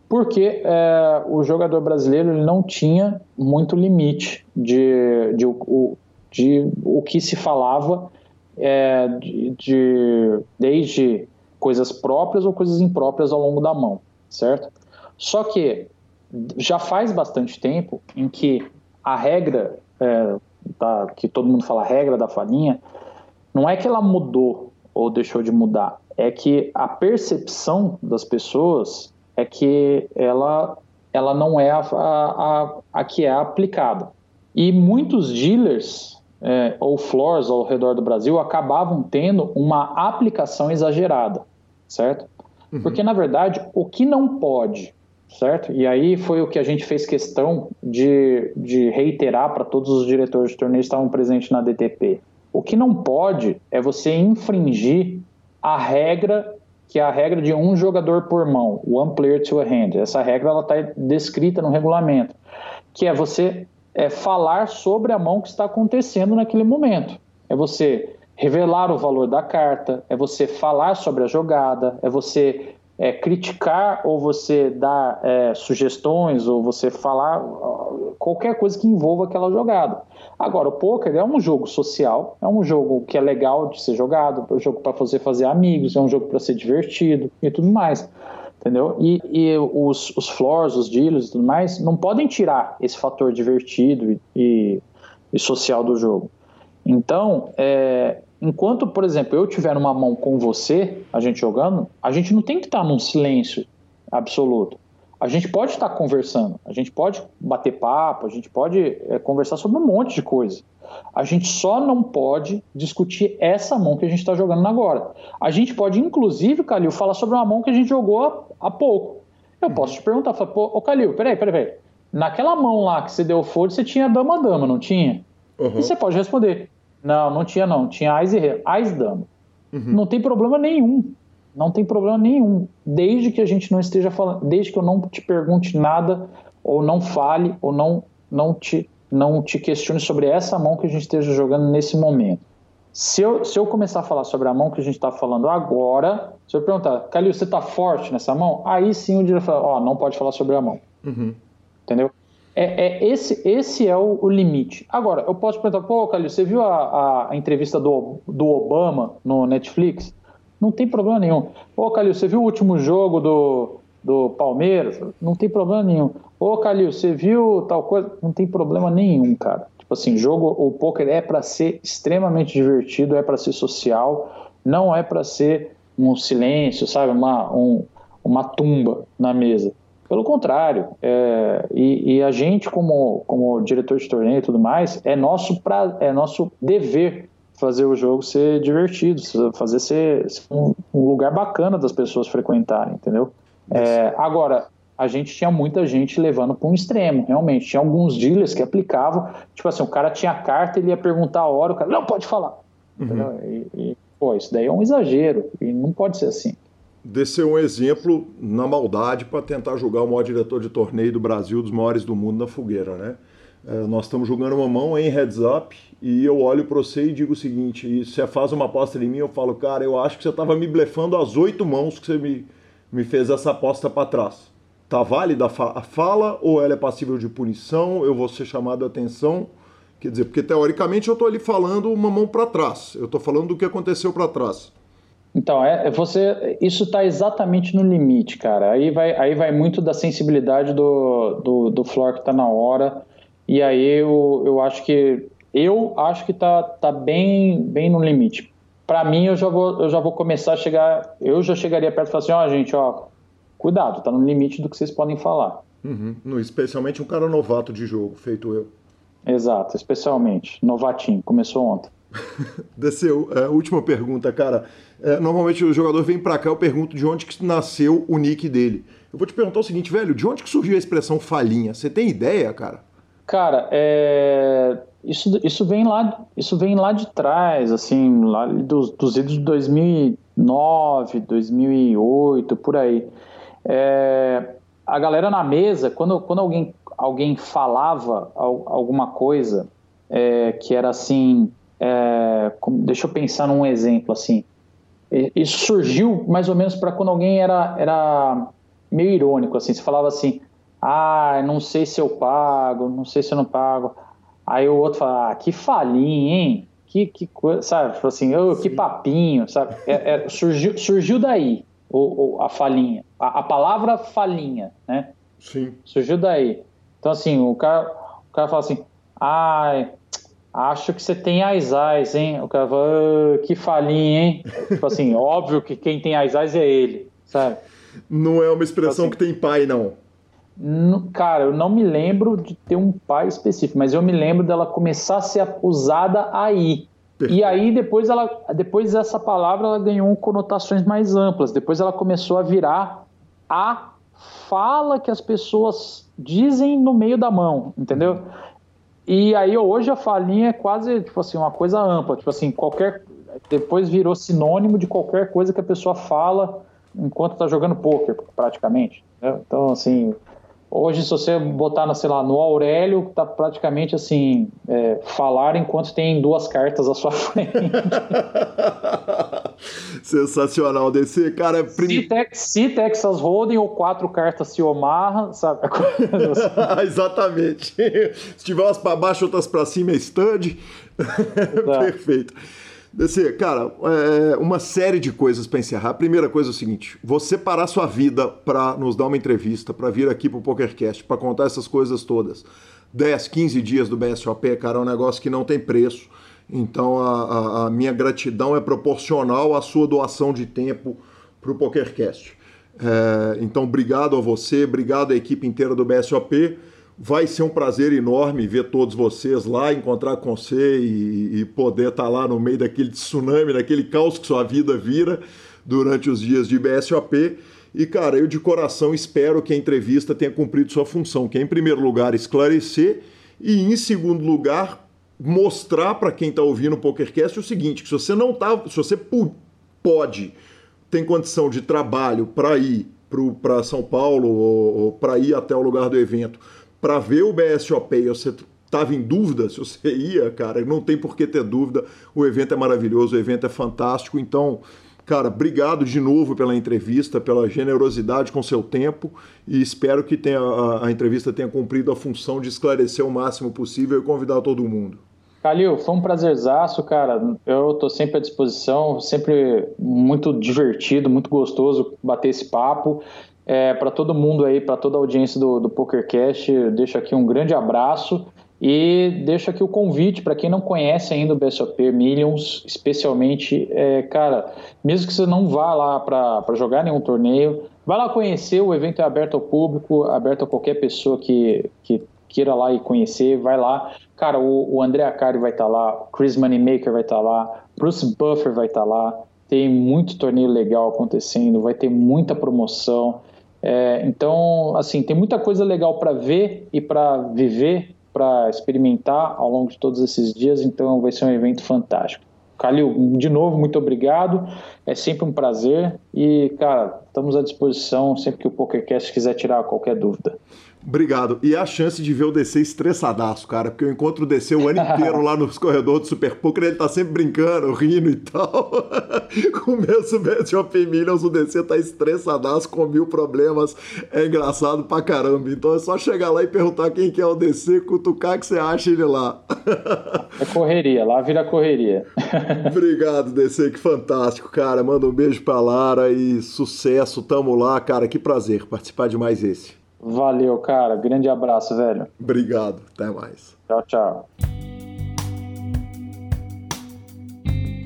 porque é, o jogador brasileiro ele não tinha muito limite de, de, de, de o que se falava é, de, de, desde coisas próprias ou coisas impróprias ao longo da mão, certo? Só que já faz bastante tempo em que a regra, é, da, que todo mundo fala regra da falinha, não é que ela mudou ou deixou de mudar, é que a percepção das pessoas é que ela, ela não é a, a, a que é aplicada. E muitos dealers é, ou floors ao redor do Brasil acabavam tendo uma aplicação exagerada, certo? Uhum. Porque, na verdade, o que não pode, certo? E aí foi o que a gente fez questão de, de reiterar para todos os diretores de torneio que estavam presentes na DTP. O que não pode é você infringir a regra que é a regra de um jogador por mão, one player to a hand. Essa regra ela está descrita no regulamento, que é você é falar sobre a mão que está acontecendo naquele momento. É você revelar o valor da carta, é você falar sobre a jogada, é você é, criticar ou você dar é, sugestões ou você falar qualquer coisa que envolva aquela jogada. Agora, o poker é um jogo social, é um jogo que é legal de ser jogado, é um jogo para você fazer amigos, é um jogo para ser divertido e tudo mais entendeu? E, e os, os floors, os dealers e tudo mais, não podem tirar esse fator divertido e, e social do jogo. Então, é, enquanto, por exemplo, eu tiver numa mão com você, a gente jogando, a gente não tem que estar num silêncio absoluto. A gente pode estar conversando, a gente pode bater papo, a gente pode é, conversar sobre um monte de coisa. A gente só não pode discutir essa mão que a gente está jogando agora. A gente pode, inclusive, Calil, falar sobre uma mão que a gente jogou há pouco. Eu posso te perguntar, falar, pô, ô Calil, peraí, peraí, peraí. Naquela mão lá que você deu fold, você tinha dama-dama, não tinha? Uhum. E você pode responder, não, não tinha não, tinha ás e ás dama. Uhum. Não tem problema nenhum, não tem problema nenhum, desde que a gente não esteja falando, desde que eu não te pergunte nada, ou não fale, ou não, não te não te questione sobre essa mão que a gente esteja jogando nesse momento. Se eu, se eu começar a falar sobre a mão que a gente está falando agora, se eu perguntar, Calil, você está forte nessa mão? Aí sim o diretor fala, ó, oh, não pode falar sobre a mão. Uhum. Entendeu? É, é, esse, esse é o, o, limite. Agora, eu posso perguntar, pô, Calil, você viu a, a, entrevista do, do Obama no Netflix? Não tem problema nenhum. Pô, Calil, você viu o último jogo do, do Palmeiras? Não tem problema nenhum. Ô, Calil, você viu tal coisa? Não tem problema nenhum, cara. Tipo assim, jogo, o poker é para ser extremamente divertido, é para ser social, não é para ser um silêncio, sabe, uma, um, uma tumba na mesa. Pelo contrário, é, e, e, a gente, como, como diretor de torneio e tudo mais, é nosso, pra, é nosso dever fazer o jogo ser divertido, fazer ser, ser um, um, lugar bacana das pessoas frequentarem, entendeu? É, agora, a gente tinha muita gente levando para um extremo, realmente. Tinha alguns dealers que aplicavam, tipo assim, o cara tinha carta, ele ia perguntar a hora, o cara, não, pode falar. Uhum. E, e, pô, isso daí é um exagero, e não pode ser assim. Descer um exemplo na maldade para tentar julgar o maior diretor de torneio do Brasil, dos maiores do mundo, na fogueira, né? É, nós estamos jogando uma mão em heads up e eu olho para você e digo o seguinte: você faz uma aposta em mim, eu falo, cara, eu acho que você estava me blefando as oito mãos que você me, me fez essa aposta para trás. Tá válida a fala ou ela é passível de punição? Eu vou ser chamado a atenção? Quer dizer, porque teoricamente eu estou ali falando uma mão para trás. Eu estou falando do que aconteceu para trás. Então, é, é você, isso está exatamente no limite, cara. Aí vai, aí vai muito da sensibilidade do, do, do Flor que está na hora. E aí eu, eu acho que eu acho que tá, tá bem, bem no limite. Para mim, eu já, vou, eu já vou começar a chegar. Eu já chegaria perto e falar assim: ó, oh, gente, ó, cuidado, tá no limite do que vocês podem falar. Uhum. Especialmente um cara novato de jogo, feito eu. Exato, especialmente. Novatinho, começou ontem. Desceu. É, última pergunta, cara. É, normalmente o jogador vem para cá, eu pergunto de onde que nasceu o nick dele. Eu vou te perguntar o seguinte, velho, de onde que surgiu a expressão falhinha? Você tem ideia, cara? Cara, é... isso, isso, vem lá, isso vem lá de trás, assim, lá dos, dos idos de 2009, 2008, por aí. É... A galera na mesa, quando, quando alguém, alguém falava alguma coisa é, que era assim, é, deixa eu pensar num exemplo assim. Isso surgiu mais ou menos para quando alguém era, era meio irônico, assim. Você falava assim, ah, não sei se eu pago, não sei se eu não pago. Aí o outro fala, ah, que falinha, hein? Que, que coisa, sabe? Tipo assim, oh, que papinho, sabe? É, é, surgiu, surgiu daí o, o a falinha. A, a, palavra falinha, né? Sim. Surgiu daí. Então, assim, o cara, o cara fala assim, ai, acho que você tem as eyes, hein? O cara fala, oh, que falinha, hein? tipo assim, óbvio que quem tem as eyes é ele, sabe? Não é uma expressão tipo assim, que tem pai, não. Cara, eu não me lembro de ter um pai específico, mas eu me lembro dela começar a ser usada aí. Perfeito. E aí depois ela, depois essa palavra ela ganhou conotações mais amplas. Depois ela começou a virar a fala que as pessoas dizem no meio da mão, entendeu? E aí hoje a falinha é quase tipo assim uma coisa ampla, tipo assim qualquer depois virou sinônimo de qualquer coisa que a pessoa fala enquanto está jogando poker, praticamente. Entendeu? Então assim Hoje, se você botar, sei lá, no Aurélio, tá praticamente assim, é, falar enquanto tem duas cartas à sua frente. Sensacional, DC, cara. Prim... Se, Tex, se Texas Hold'em ou quatro cartas se Omaha, sabe? Exatamente. Se tiver umas para baixo, outras para cima, é stud. Perfeito. DC, cara, é uma série de coisas para encerrar. A primeira coisa é o seguinte: você parar sua vida para nos dar uma entrevista, para vir aqui pro PokerCast, para contar essas coisas todas. 10, 15 dias do BSOP, cara, é um negócio que não tem preço. Então a, a, a minha gratidão é proporcional à sua doação de tempo para o PokerCast. É, então, obrigado a você, obrigado à equipe inteira do BSOP. Vai ser um prazer enorme ver todos vocês lá, encontrar com você e, e poder estar tá lá no meio daquele tsunami, daquele caos que sua vida vira durante os dias de BSOP. E, cara, eu de coração espero que a entrevista tenha cumprido sua função, que é, em primeiro lugar, esclarecer e, em segundo lugar, mostrar para quem está ouvindo o PokerCast o seguinte, que se você não tá, se você pode, tem condição de trabalho para ir para São Paulo ou, ou para ir até o lugar do evento, para ver o BSOP e você estava em dúvida se você ia, cara, não tem por que ter dúvida. O evento é maravilhoso, o evento é fantástico. Então, cara, obrigado de novo pela entrevista, pela generosidade com seu tempo e espero que tenha, a, a entrevista tenha cumprido a função de esclarecer o máximo possível e convidar todo mundo. Calil, foi um prazerzaço, cara. Eu estou sempre à disposição, sempre muito divertido, muito gostoso bater esse papo. É, para todo mundo aí, para toda a audiência do, do PokerCast, deixo aqui um grande abraço e deixo aqui o convite para quem não conhece ainda o BSOP Millions, especialmente, é, cara, mesmo que você não vá lá para jogar nenhum torneio, vai lá conhecer, o evento é aberto ao público, aberto a qualquer pessoa que, que queira lá e conhecer, vai lá. Cara, o, o André Acari vai estar tá lá, o Chris Moneymaker vai estar tá lá, Bruce Buffer vai estar tá lá, tem muito torneio legal acontecendo, vai ter muita promoção. É, então, assim, tem muita coisa legal para ver e para viver, para experimentar ao longo de todos esses dias, então vai ser um evento fantástico. Calil, de novo, muito obrigado. É sempre um prazer e, cara, estamos à disposição sempre que o PokerCast quiser tirar qualquer dúvida. Obrigado. E a chance de ver o DC estressadaço, cara, porque eu encontro o DC o ano inteiro lá nos corredores do Super Poker, ele tá sempre brincando, rindo e tal. Começo o Best of Millions, o DC tá estressadaço, com mil problemas, é engraçado pra caramba. Então é só chegar lá e perguntar quem que é o DC, cutucar que você acha ele lá. É correria, lá vira correria. Obrigado, DC, que fantástico, cara. Manda um beijo pra Lara e sucesso, tamo lá, cara, que prazer participar de mais esse. Valeu, cara. Grande abraço, velho. Obrigado. Até mais. Tchau, tchau.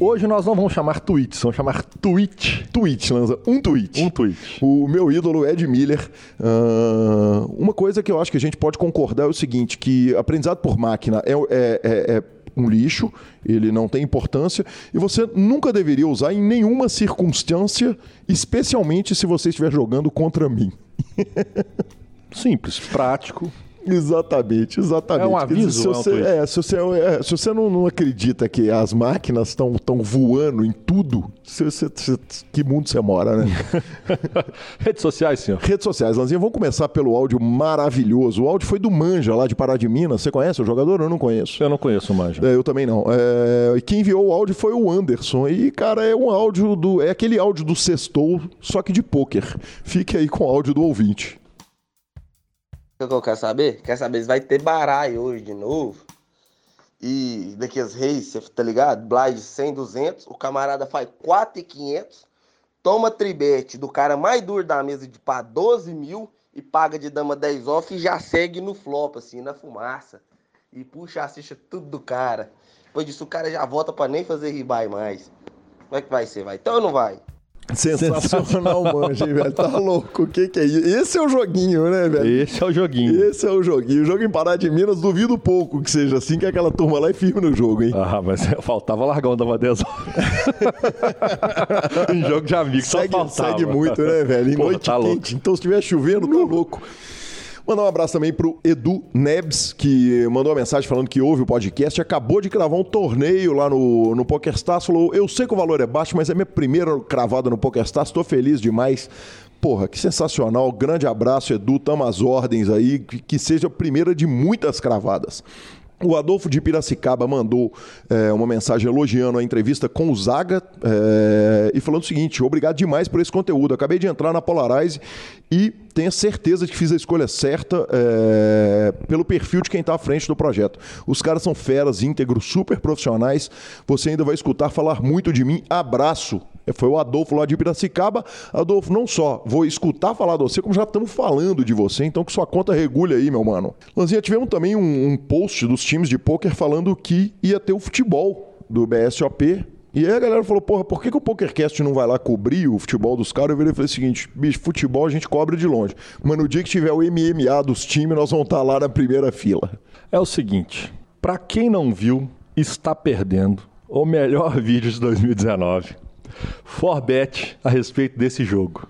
Hoje nós não vamos chamar tweets, vamos chamar tweet. Tweet, Lanza. Um tweet. Um tweet. O meu ídolo Ed Miller. Uh, uma coisa que eu acho que a gente pode concordar é o seguinte: que aprendizado por máquina é, é, é, é um lixo, ele não tem importância e você nunca deveria usar em nenhuma circunstância, especialmente se você estiver jogando contra mim. Simples, prático. Exatamente, exatamente. É um aviso, se você, é, se você, é, se você não, não, acredita que as máquinas estão voando em tudo, você, você, que mundo você mora, né? Redes sociais, senhor. Redes sociais, Lanzinha. Vamos começar pelo áudio maravilhoso. O áudio foi do Manja, lá de Pará de Minas. Você conhece o jogador? Eu não conheço. Eu não conheço o Manja. É, eu também não. É, quem enviou o áudio foi o Anderson. E, cara, é um áudio do. É aquele áudio do sextou, só que de pôquer. Fique aí com o áudio do ouvinte. Que eu quero saber? Quer saber se vai ter baralho hoje de novo? E daqui as reis, você tá ligado? Blind 100, 200, o camarada faz 4,500, toma tribete do cara mais duro da mesa de pá 12 mil e paga de dama 10 off e já segue no flop, assim, na fumaça. E puxa, assiste tudo do cara. Depois disso o cara já volta pra nem fazer ribai mais. Como é que vai ser? Vai então ou não vai? Sensacional, manja, velho. Tá louco. O que, que é isso? Esse é o joguinho, né, velho? Esse é o joguinho. Esse é o joguinho. O jogo em Pará de Minas, duvido pouco que seja assim, que aquela turma lá é firme no jogo, hein? Ah, mas faltava largão da 10 horas. um jogo de amigo, segue, só segue muito, né, velho? Em noite tá quente. Louco. Então, se estiver chovendo, tá louco. Mandar um abraço também pro Edu Nebs, que mandou uma mensagem falando que ouve o podcast, acabou de cravar um torneio lá no, no PokerStars, falou, eu sei que o valor é baixo, mas é minha primeira cravada no PokerStars, estou feliz demais. Porra, que sensacional. Grande abraço, Edu. Tamo às ordens aí. Que, que seja a primeira de muitas cravadas. O Adolfo de Piracicaba mandou é, uma mensagem elogiando a entrevista com o Zaga é, e falando o seguinte: obrigado demais por esse conteúdo. Acabei de entrar na Polarize e tenho certeza de que fiz a escolha certa é, pelo perfil de quem está à frente do projeto. Os caras são feras, íntegros, super profissionais. Você ainda vai escutar falar muito de mim. Abraço. Foi o Adolfo lá de Piracicaba. Adolfo, não só vou escutar falar de você, como já estamos falando de você, então que sua conta regule aí, meu mano. Lanzinha, tivemos também um, um post dos times de pôquer falando que ia ter o futebol do BSOP e aí a galera falou, porra, por que, que o PokerCast não vai lá cobrir o futebol dos caras? Eu virei e falei o seguinte, bicho, futebol a gente cobra de longe. Mas no dia que tiver o MMA dos times, nós vamos estar tá lá na primeira fila. É o seguinte, para quem não viu, está perdendo o melhor vídeo de 2019. Forbet a respeito desse jogo.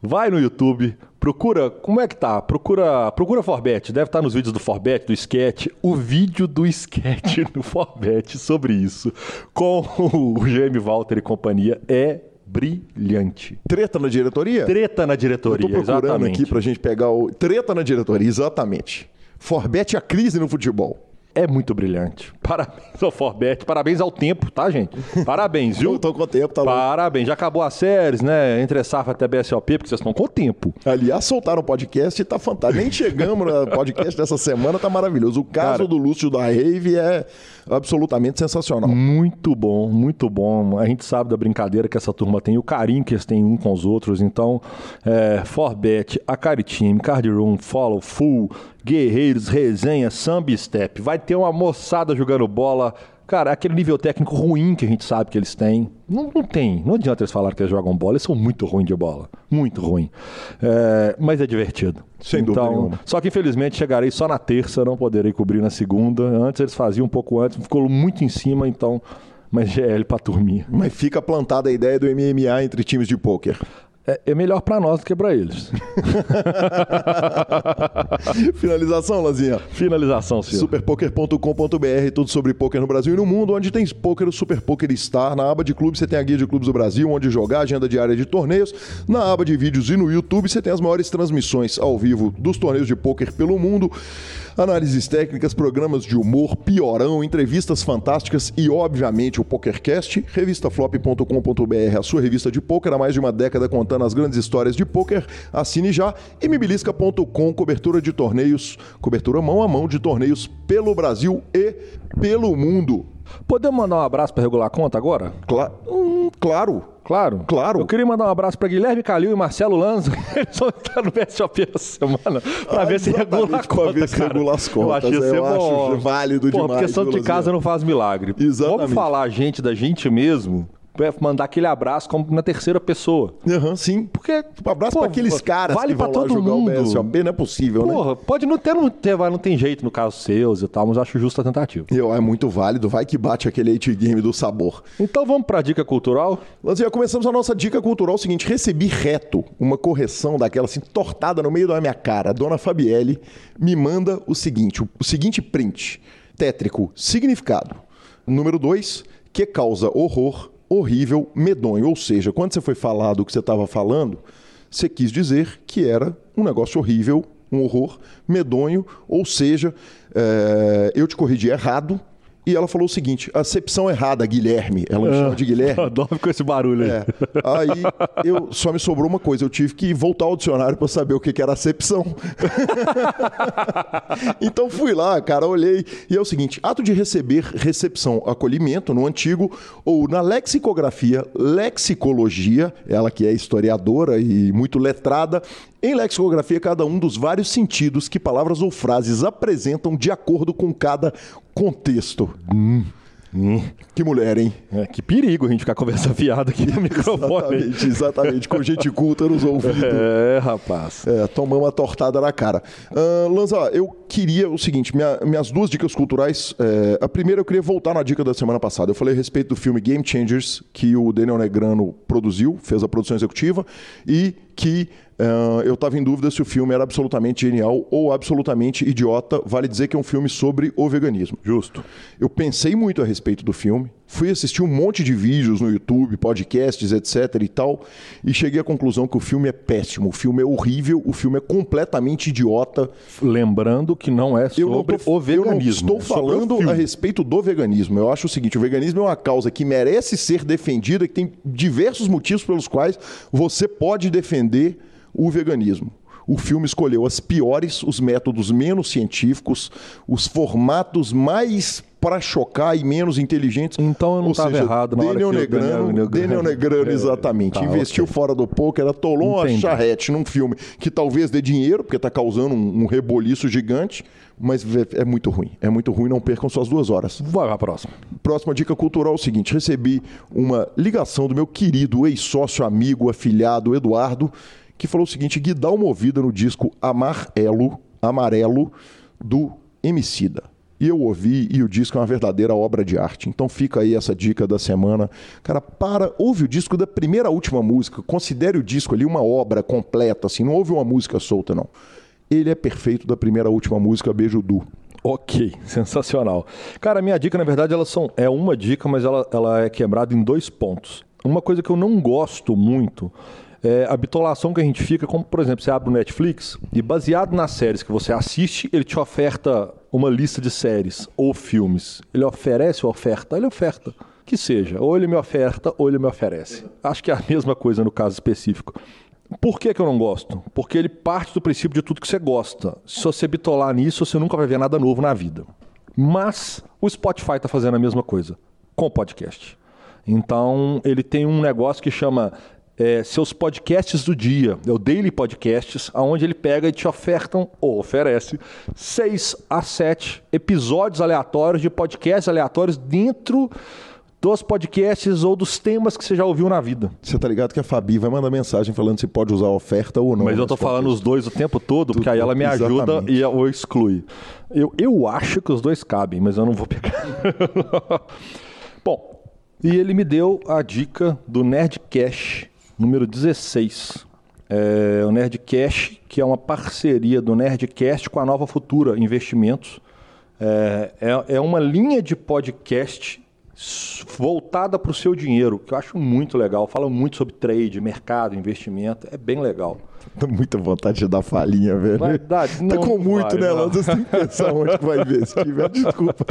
Vai no YouTube, procura, como é que tá? Procura, procura Forbet, deve estar tá nos vídeos do Forbet, do Sketch, o vídeo do Sketch no Forbet sobre isso, com o GM Walter e companhia, é brilhante. Treta na diretoria? Treta na diretoria, Eu tô procurando exatamente. aqui pra gente pegar o... Treta na diretoria, exatamente. Forbet a crise no futebol é muito brilhante. Parabéns ao Forbet, parabéns ao tempo, tá, gente? Parabéns, viu? Estou com o tempo, tá Parabéns. Já acabou as séries, né? Entre Safra até BSOP, porque vocês estão com o tempo. Aliás, soltaram o podcast e tá fantástico. Nem chegamos no podcast dessa semana, tá maravilhoso. O caso Cara, do Lúcio da Rave é absolutamente sensacional. Muito bom, muito bom. A gente sabe da brincadeira que essa turma tem, o carinho que eles têm um com os outros. Então, é, Forbet, Acari Team, Card Room, Follow, Full, Guerreiros, Resenha, Samba Step. Vai ter uma moçada jogando bola. Cara, aquele nível técnico ruim que a gente sabe que eles têm. Não, não tem. Não adianta eles falar que eles jogam bola. Eles são muito ruins de bola. Muito ruim. É, mas é divertido. Sem então, dúvida nenhuma. Só que infelizmente chegarei só na terça, não poderei cobrir na segunda. Antes eles faziam um pouco antes, ficou muito em cima, então. Mas GL pra turminha. Mas fica plantada a ideia do MMA entre times de pôquer. É, é melhor para nós do que para eles. Finalização, Lazinha. Finalização, senhor. Superpoker.com.br, tudo sobre poker no Brasil e no mundo, onde tem poker, o Super Poker Star. Na aba de clubes você tem a guia de clubes do Brasil, onde jogar, agenda diária de torneios. Na aba de vídeos e no YouTube você tem as maiores transmissões ao vivo dos torneios de poker pelo mundo análises técnicas, programas de humor, piorão, entrevistas fantásticas e, obviamente, o PokerCast, revistaflop.com.br, a sua revista de poker há mais de uma década contando as grandes histórias de poker. Assine já. E mibilisca.com, cobertura de torneios, cobertura mão a mão de torneios pelo Brasil e pelo mundo. Podemos mandar um abraço para regular a conta agora? Cla hum, claro. Claro. Claro. Eu queria mandar um abraço para Guilherme Calil e Marcelo Lanza. Eles vão estar no BSOP essa semana para Ah, ver se regula a conta, ver se regula as Eu acho contas. que ia ser Eu bom. acho válido Pô, demais, Porque santo de casa não faz milagre. Exatamente. Vamos falar a gente da gente mesmo, é, mandar aquele abraço como na terceira pessoa. Aham, sim. Porque, Um abraço para aqueles caras vale que vão pra lá todo jogar mundo. o BSOP. Não é possível, né? Porra, pode não ter, não ter, vai, não tem jeito no caso seus e tal, mas acho justa a tentativa. Eu, é muito válido, vai que bate aquele hate game do sabor. Então vamos pra dica cultural. Lanzinha, começamos a nossa dica cultural. É o seguinte: recebi reto uma correção daquela assim, tortada no meio da minha cara. A dona Fabielle me manda o seguinte: o, o seguinte print: tétrico, significado. Número 2, que causa horror, horrível, medonho. Ou seja, quando você foi falar do que você estava falando, você quis dizer que era um negócio horrível, um horror, medonho. Ou seja, é, eu te corrigi errado. E ela falou o seguinte: acepção errada, Guilherme. Ela me chama de Guilherme. Adoro com esse barulho aí. É. Aí eu só me sobrou uma coisa, eu tive que voltar ao dicionário para saber o que, que era acepção. então fui lá, cara, olhei e é o seguinte: ato de receber, recepção, acolhimento no antigo ou na lexicografia, lexicologia, ela que é historiadora e muito letrada, em lexicografia cada um dos vários sentidos que palavras ou frases apresentam de acordo com cada contexto. Hum. Que mulher, hein? É, que perigo a gente ficar conversando fiado aqui no microfone. Exatamente, exatamente. Com gente culta nos ouvidos. É, rapaz. É, tomamos uma tortada na cara. Uh, Lanza, eu queria o seguinte: minha- minhas duas dicas culturais. é, a primeira, eu queria voltar na dica da semana passada. Eu falei a respeito do filme Game Changers, que o Daniel Negrano produziu, fez a produção executiva, e que ah, eu estava em dúvida se o filme era absolutamente genial ou absolutamente idiota. Vale dizer que é um filme sobre o veganismo. Justo. Eu pensei muito a respeito do filme, fui assistir um monte de vídeos no YouTube, podcasts, etc e tal, e cheguei à conclusão que o filme é péssimo, o filme é horrível, o filme é completamente idiota. Lembrando que não é Eu não, sobre tô- o veganismo. eu não é estou sobre o falando a respeito do veganismo. Eu acho o seguinte: o veganismo é uma causa que merece ser defendida, que tem diversos motivos pelos quais você pode defender o veganismo. O filme escolheu as piores, os métodos menos científicos, os formatos mais para chocar e menos inteligentes. Então eu não estava errado na hora Daniel o Negrano, Daniel Negrano- Daniel Negrano, É, exatamente. tá, investiu ok. fora do poker, atolou uma charrete num filme que talvez dê dinheiro, porque está causando um, um reboliço gigante, mas é muito ruim. É muito ruim, não percam suas duas horas. Vai pra próxima. Próxima dica cultural é o seguinte: recebi uma ligação do meu querido ex-sócio, amigo, afilhado Eduardo, que falou o seguinte: Gui, dá uma ouvida no disco Amarelo, Amarelo do Emicida. E eu ouvi e o disco é uma verdadeira obra de arte. Então fica aí essa dica da semana. Cara, para, ouve o disco da primeira à última música, considere o disco ali uma obra completa, assim, não ouve uma música solta, não. Ele é perfeito da primeira à última música, Beijo Du. Ok, sensacional. Cara, minha dica, na verdade, elas são, é uma dica, mas ela, ela é quebrada em dois pontos. Uma coisa que eu não gosto muito é a bitolação que a gente fica, como, por exemplo, você abre o Netflix e baseado nas séries que você assiste, ele te oferta uma lista de séries ou filmes. Ele oferece ou oferta? Ele oferta. Que seja, ou ele me oferta ou ele me oferece. Acho que é a mesma coisa no caso específico. Por que, que eu não gosto? Porque ele parte do princípio de tudo que você gosta. Se você bitolar nisso, você nunca vai ver nada novo na vida. Mas o Spotify está fazendo a mesma coisa com o podcast. Então, ele tem um negócio que chama é, seus podcasts do dia, é o Daily Podcasts, onde ele pega e te ofertam, ou oferece, seis a sete episódios aleatórios de podcasts aleatórios dentro dos podcasts ou dos temas que você já ouviu na vida. Você tá ligado que a Fabi vai mandar mensagem falando se pode usar a oferta ou não. Mas eu tô falando os dois o tempo todo, porque aí ela me ajuda Exatamente. e eu exclui. Eu, eu acho que os dois cabem, mas eu não vou pegar. Bom, e ele me deu a dica do Nerdcast número 16. É o Nerdcast, que é uma parceria do Nerdcast com a Nova Futura Investimentos. É, é, é uma linha de podcast voltada para o seu dinheiro, que eu acho muito legal. Fala muito sobre trade, mercado, investimento. É bem legal. Tô muita vontade de dar falinha, velho. Vai dar, tá não com muito, vai, né. Lando? Você tem que pensar onde vai investir, velho. Desculpa.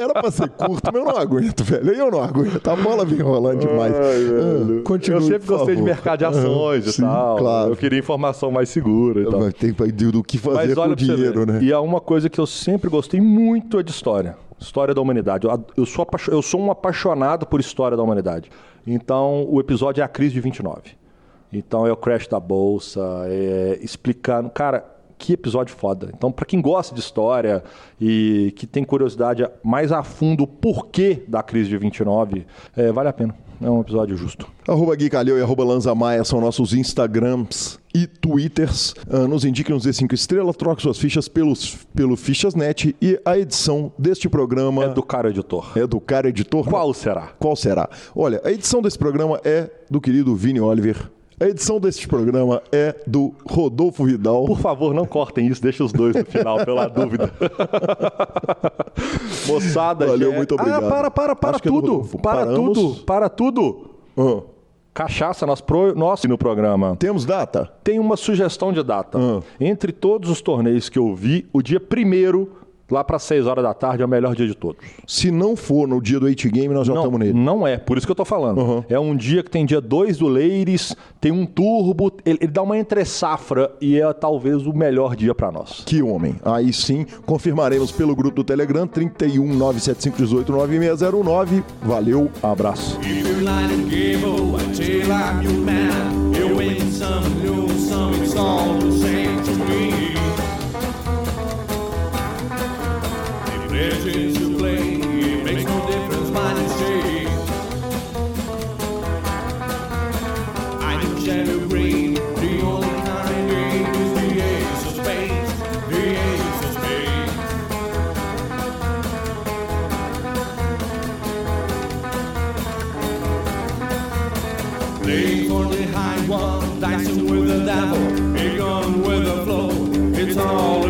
Era pra ser curto, mas eu não aguento, velho. Eu não aguento. A bola vem rolando demais. Ah, continue, eu sempre gostei de favor. mercado de ações Ah, e sim, tal. Claro. Eu queria informação mais segura e tal. Mas Tem do, que fazer Mas com o dinheiro, né? E há uma coisa que eu sempre gostei muito é de história. História da humanidade. Eu, eu sou eu sou um apaixonado por história da humanidade. Então, o episódio é a crise de 29. Então, é o crash da bolsa, é explicando. Cara, que episódio foda. Então, para quem gosta de história e que tem curiosidade mais a fundo o porquê da crise de 29, é, vale a pena. É um episódio justo. Arroba Gui Calheu e arroba Lanza Maia são nossos Instagrams e Twitters. Ah, nos indique, nos dê 5 estrelas, troque suas fichas pelos, pelo Fichasnet e a edição deste programa É do cara editor. é do cara editor. Qual será? Qual será? Olha, a edição desse programa é do querido Vini Oliver. A edição deste programa é do Rodolfo Vidal. Por favor, não cortem isso, deixa os dois no final, pela dúvida. Moçada, Valeu, Gé- muito obrigado. Ah, para, para, para Acho é do tudo. Rodolfo. para Paramos. tudo, para tudo. Ah, Cachaça, nós, pro, nós no programa. temos data? Tem uma sugestão de data. Ah. Entre todos os torneios que eu vi, o dia primeiro, lá para 6 horas da tarde, é o melhor dia de todos. Se não for no dia do 8 Game, nós já não, estamos nele. não é, por isso que eu tô falando. Uhum. É um dia que tem dia 2 do Leires, tem um turbo, ele, ele dá uma entre safra e é talvez o melhor dia para nós. Que homem. Aí sim, confirmaremos pelo grupo do Telegram 31 975 18 9609. Valeu, abraço. If Pleasures you play, it makes no difference what you say. I do shadow green, the only kind of game is the ace of spades, the ace of spades. Playing for the high one, dancing with the devil, a gun with the flow. It's all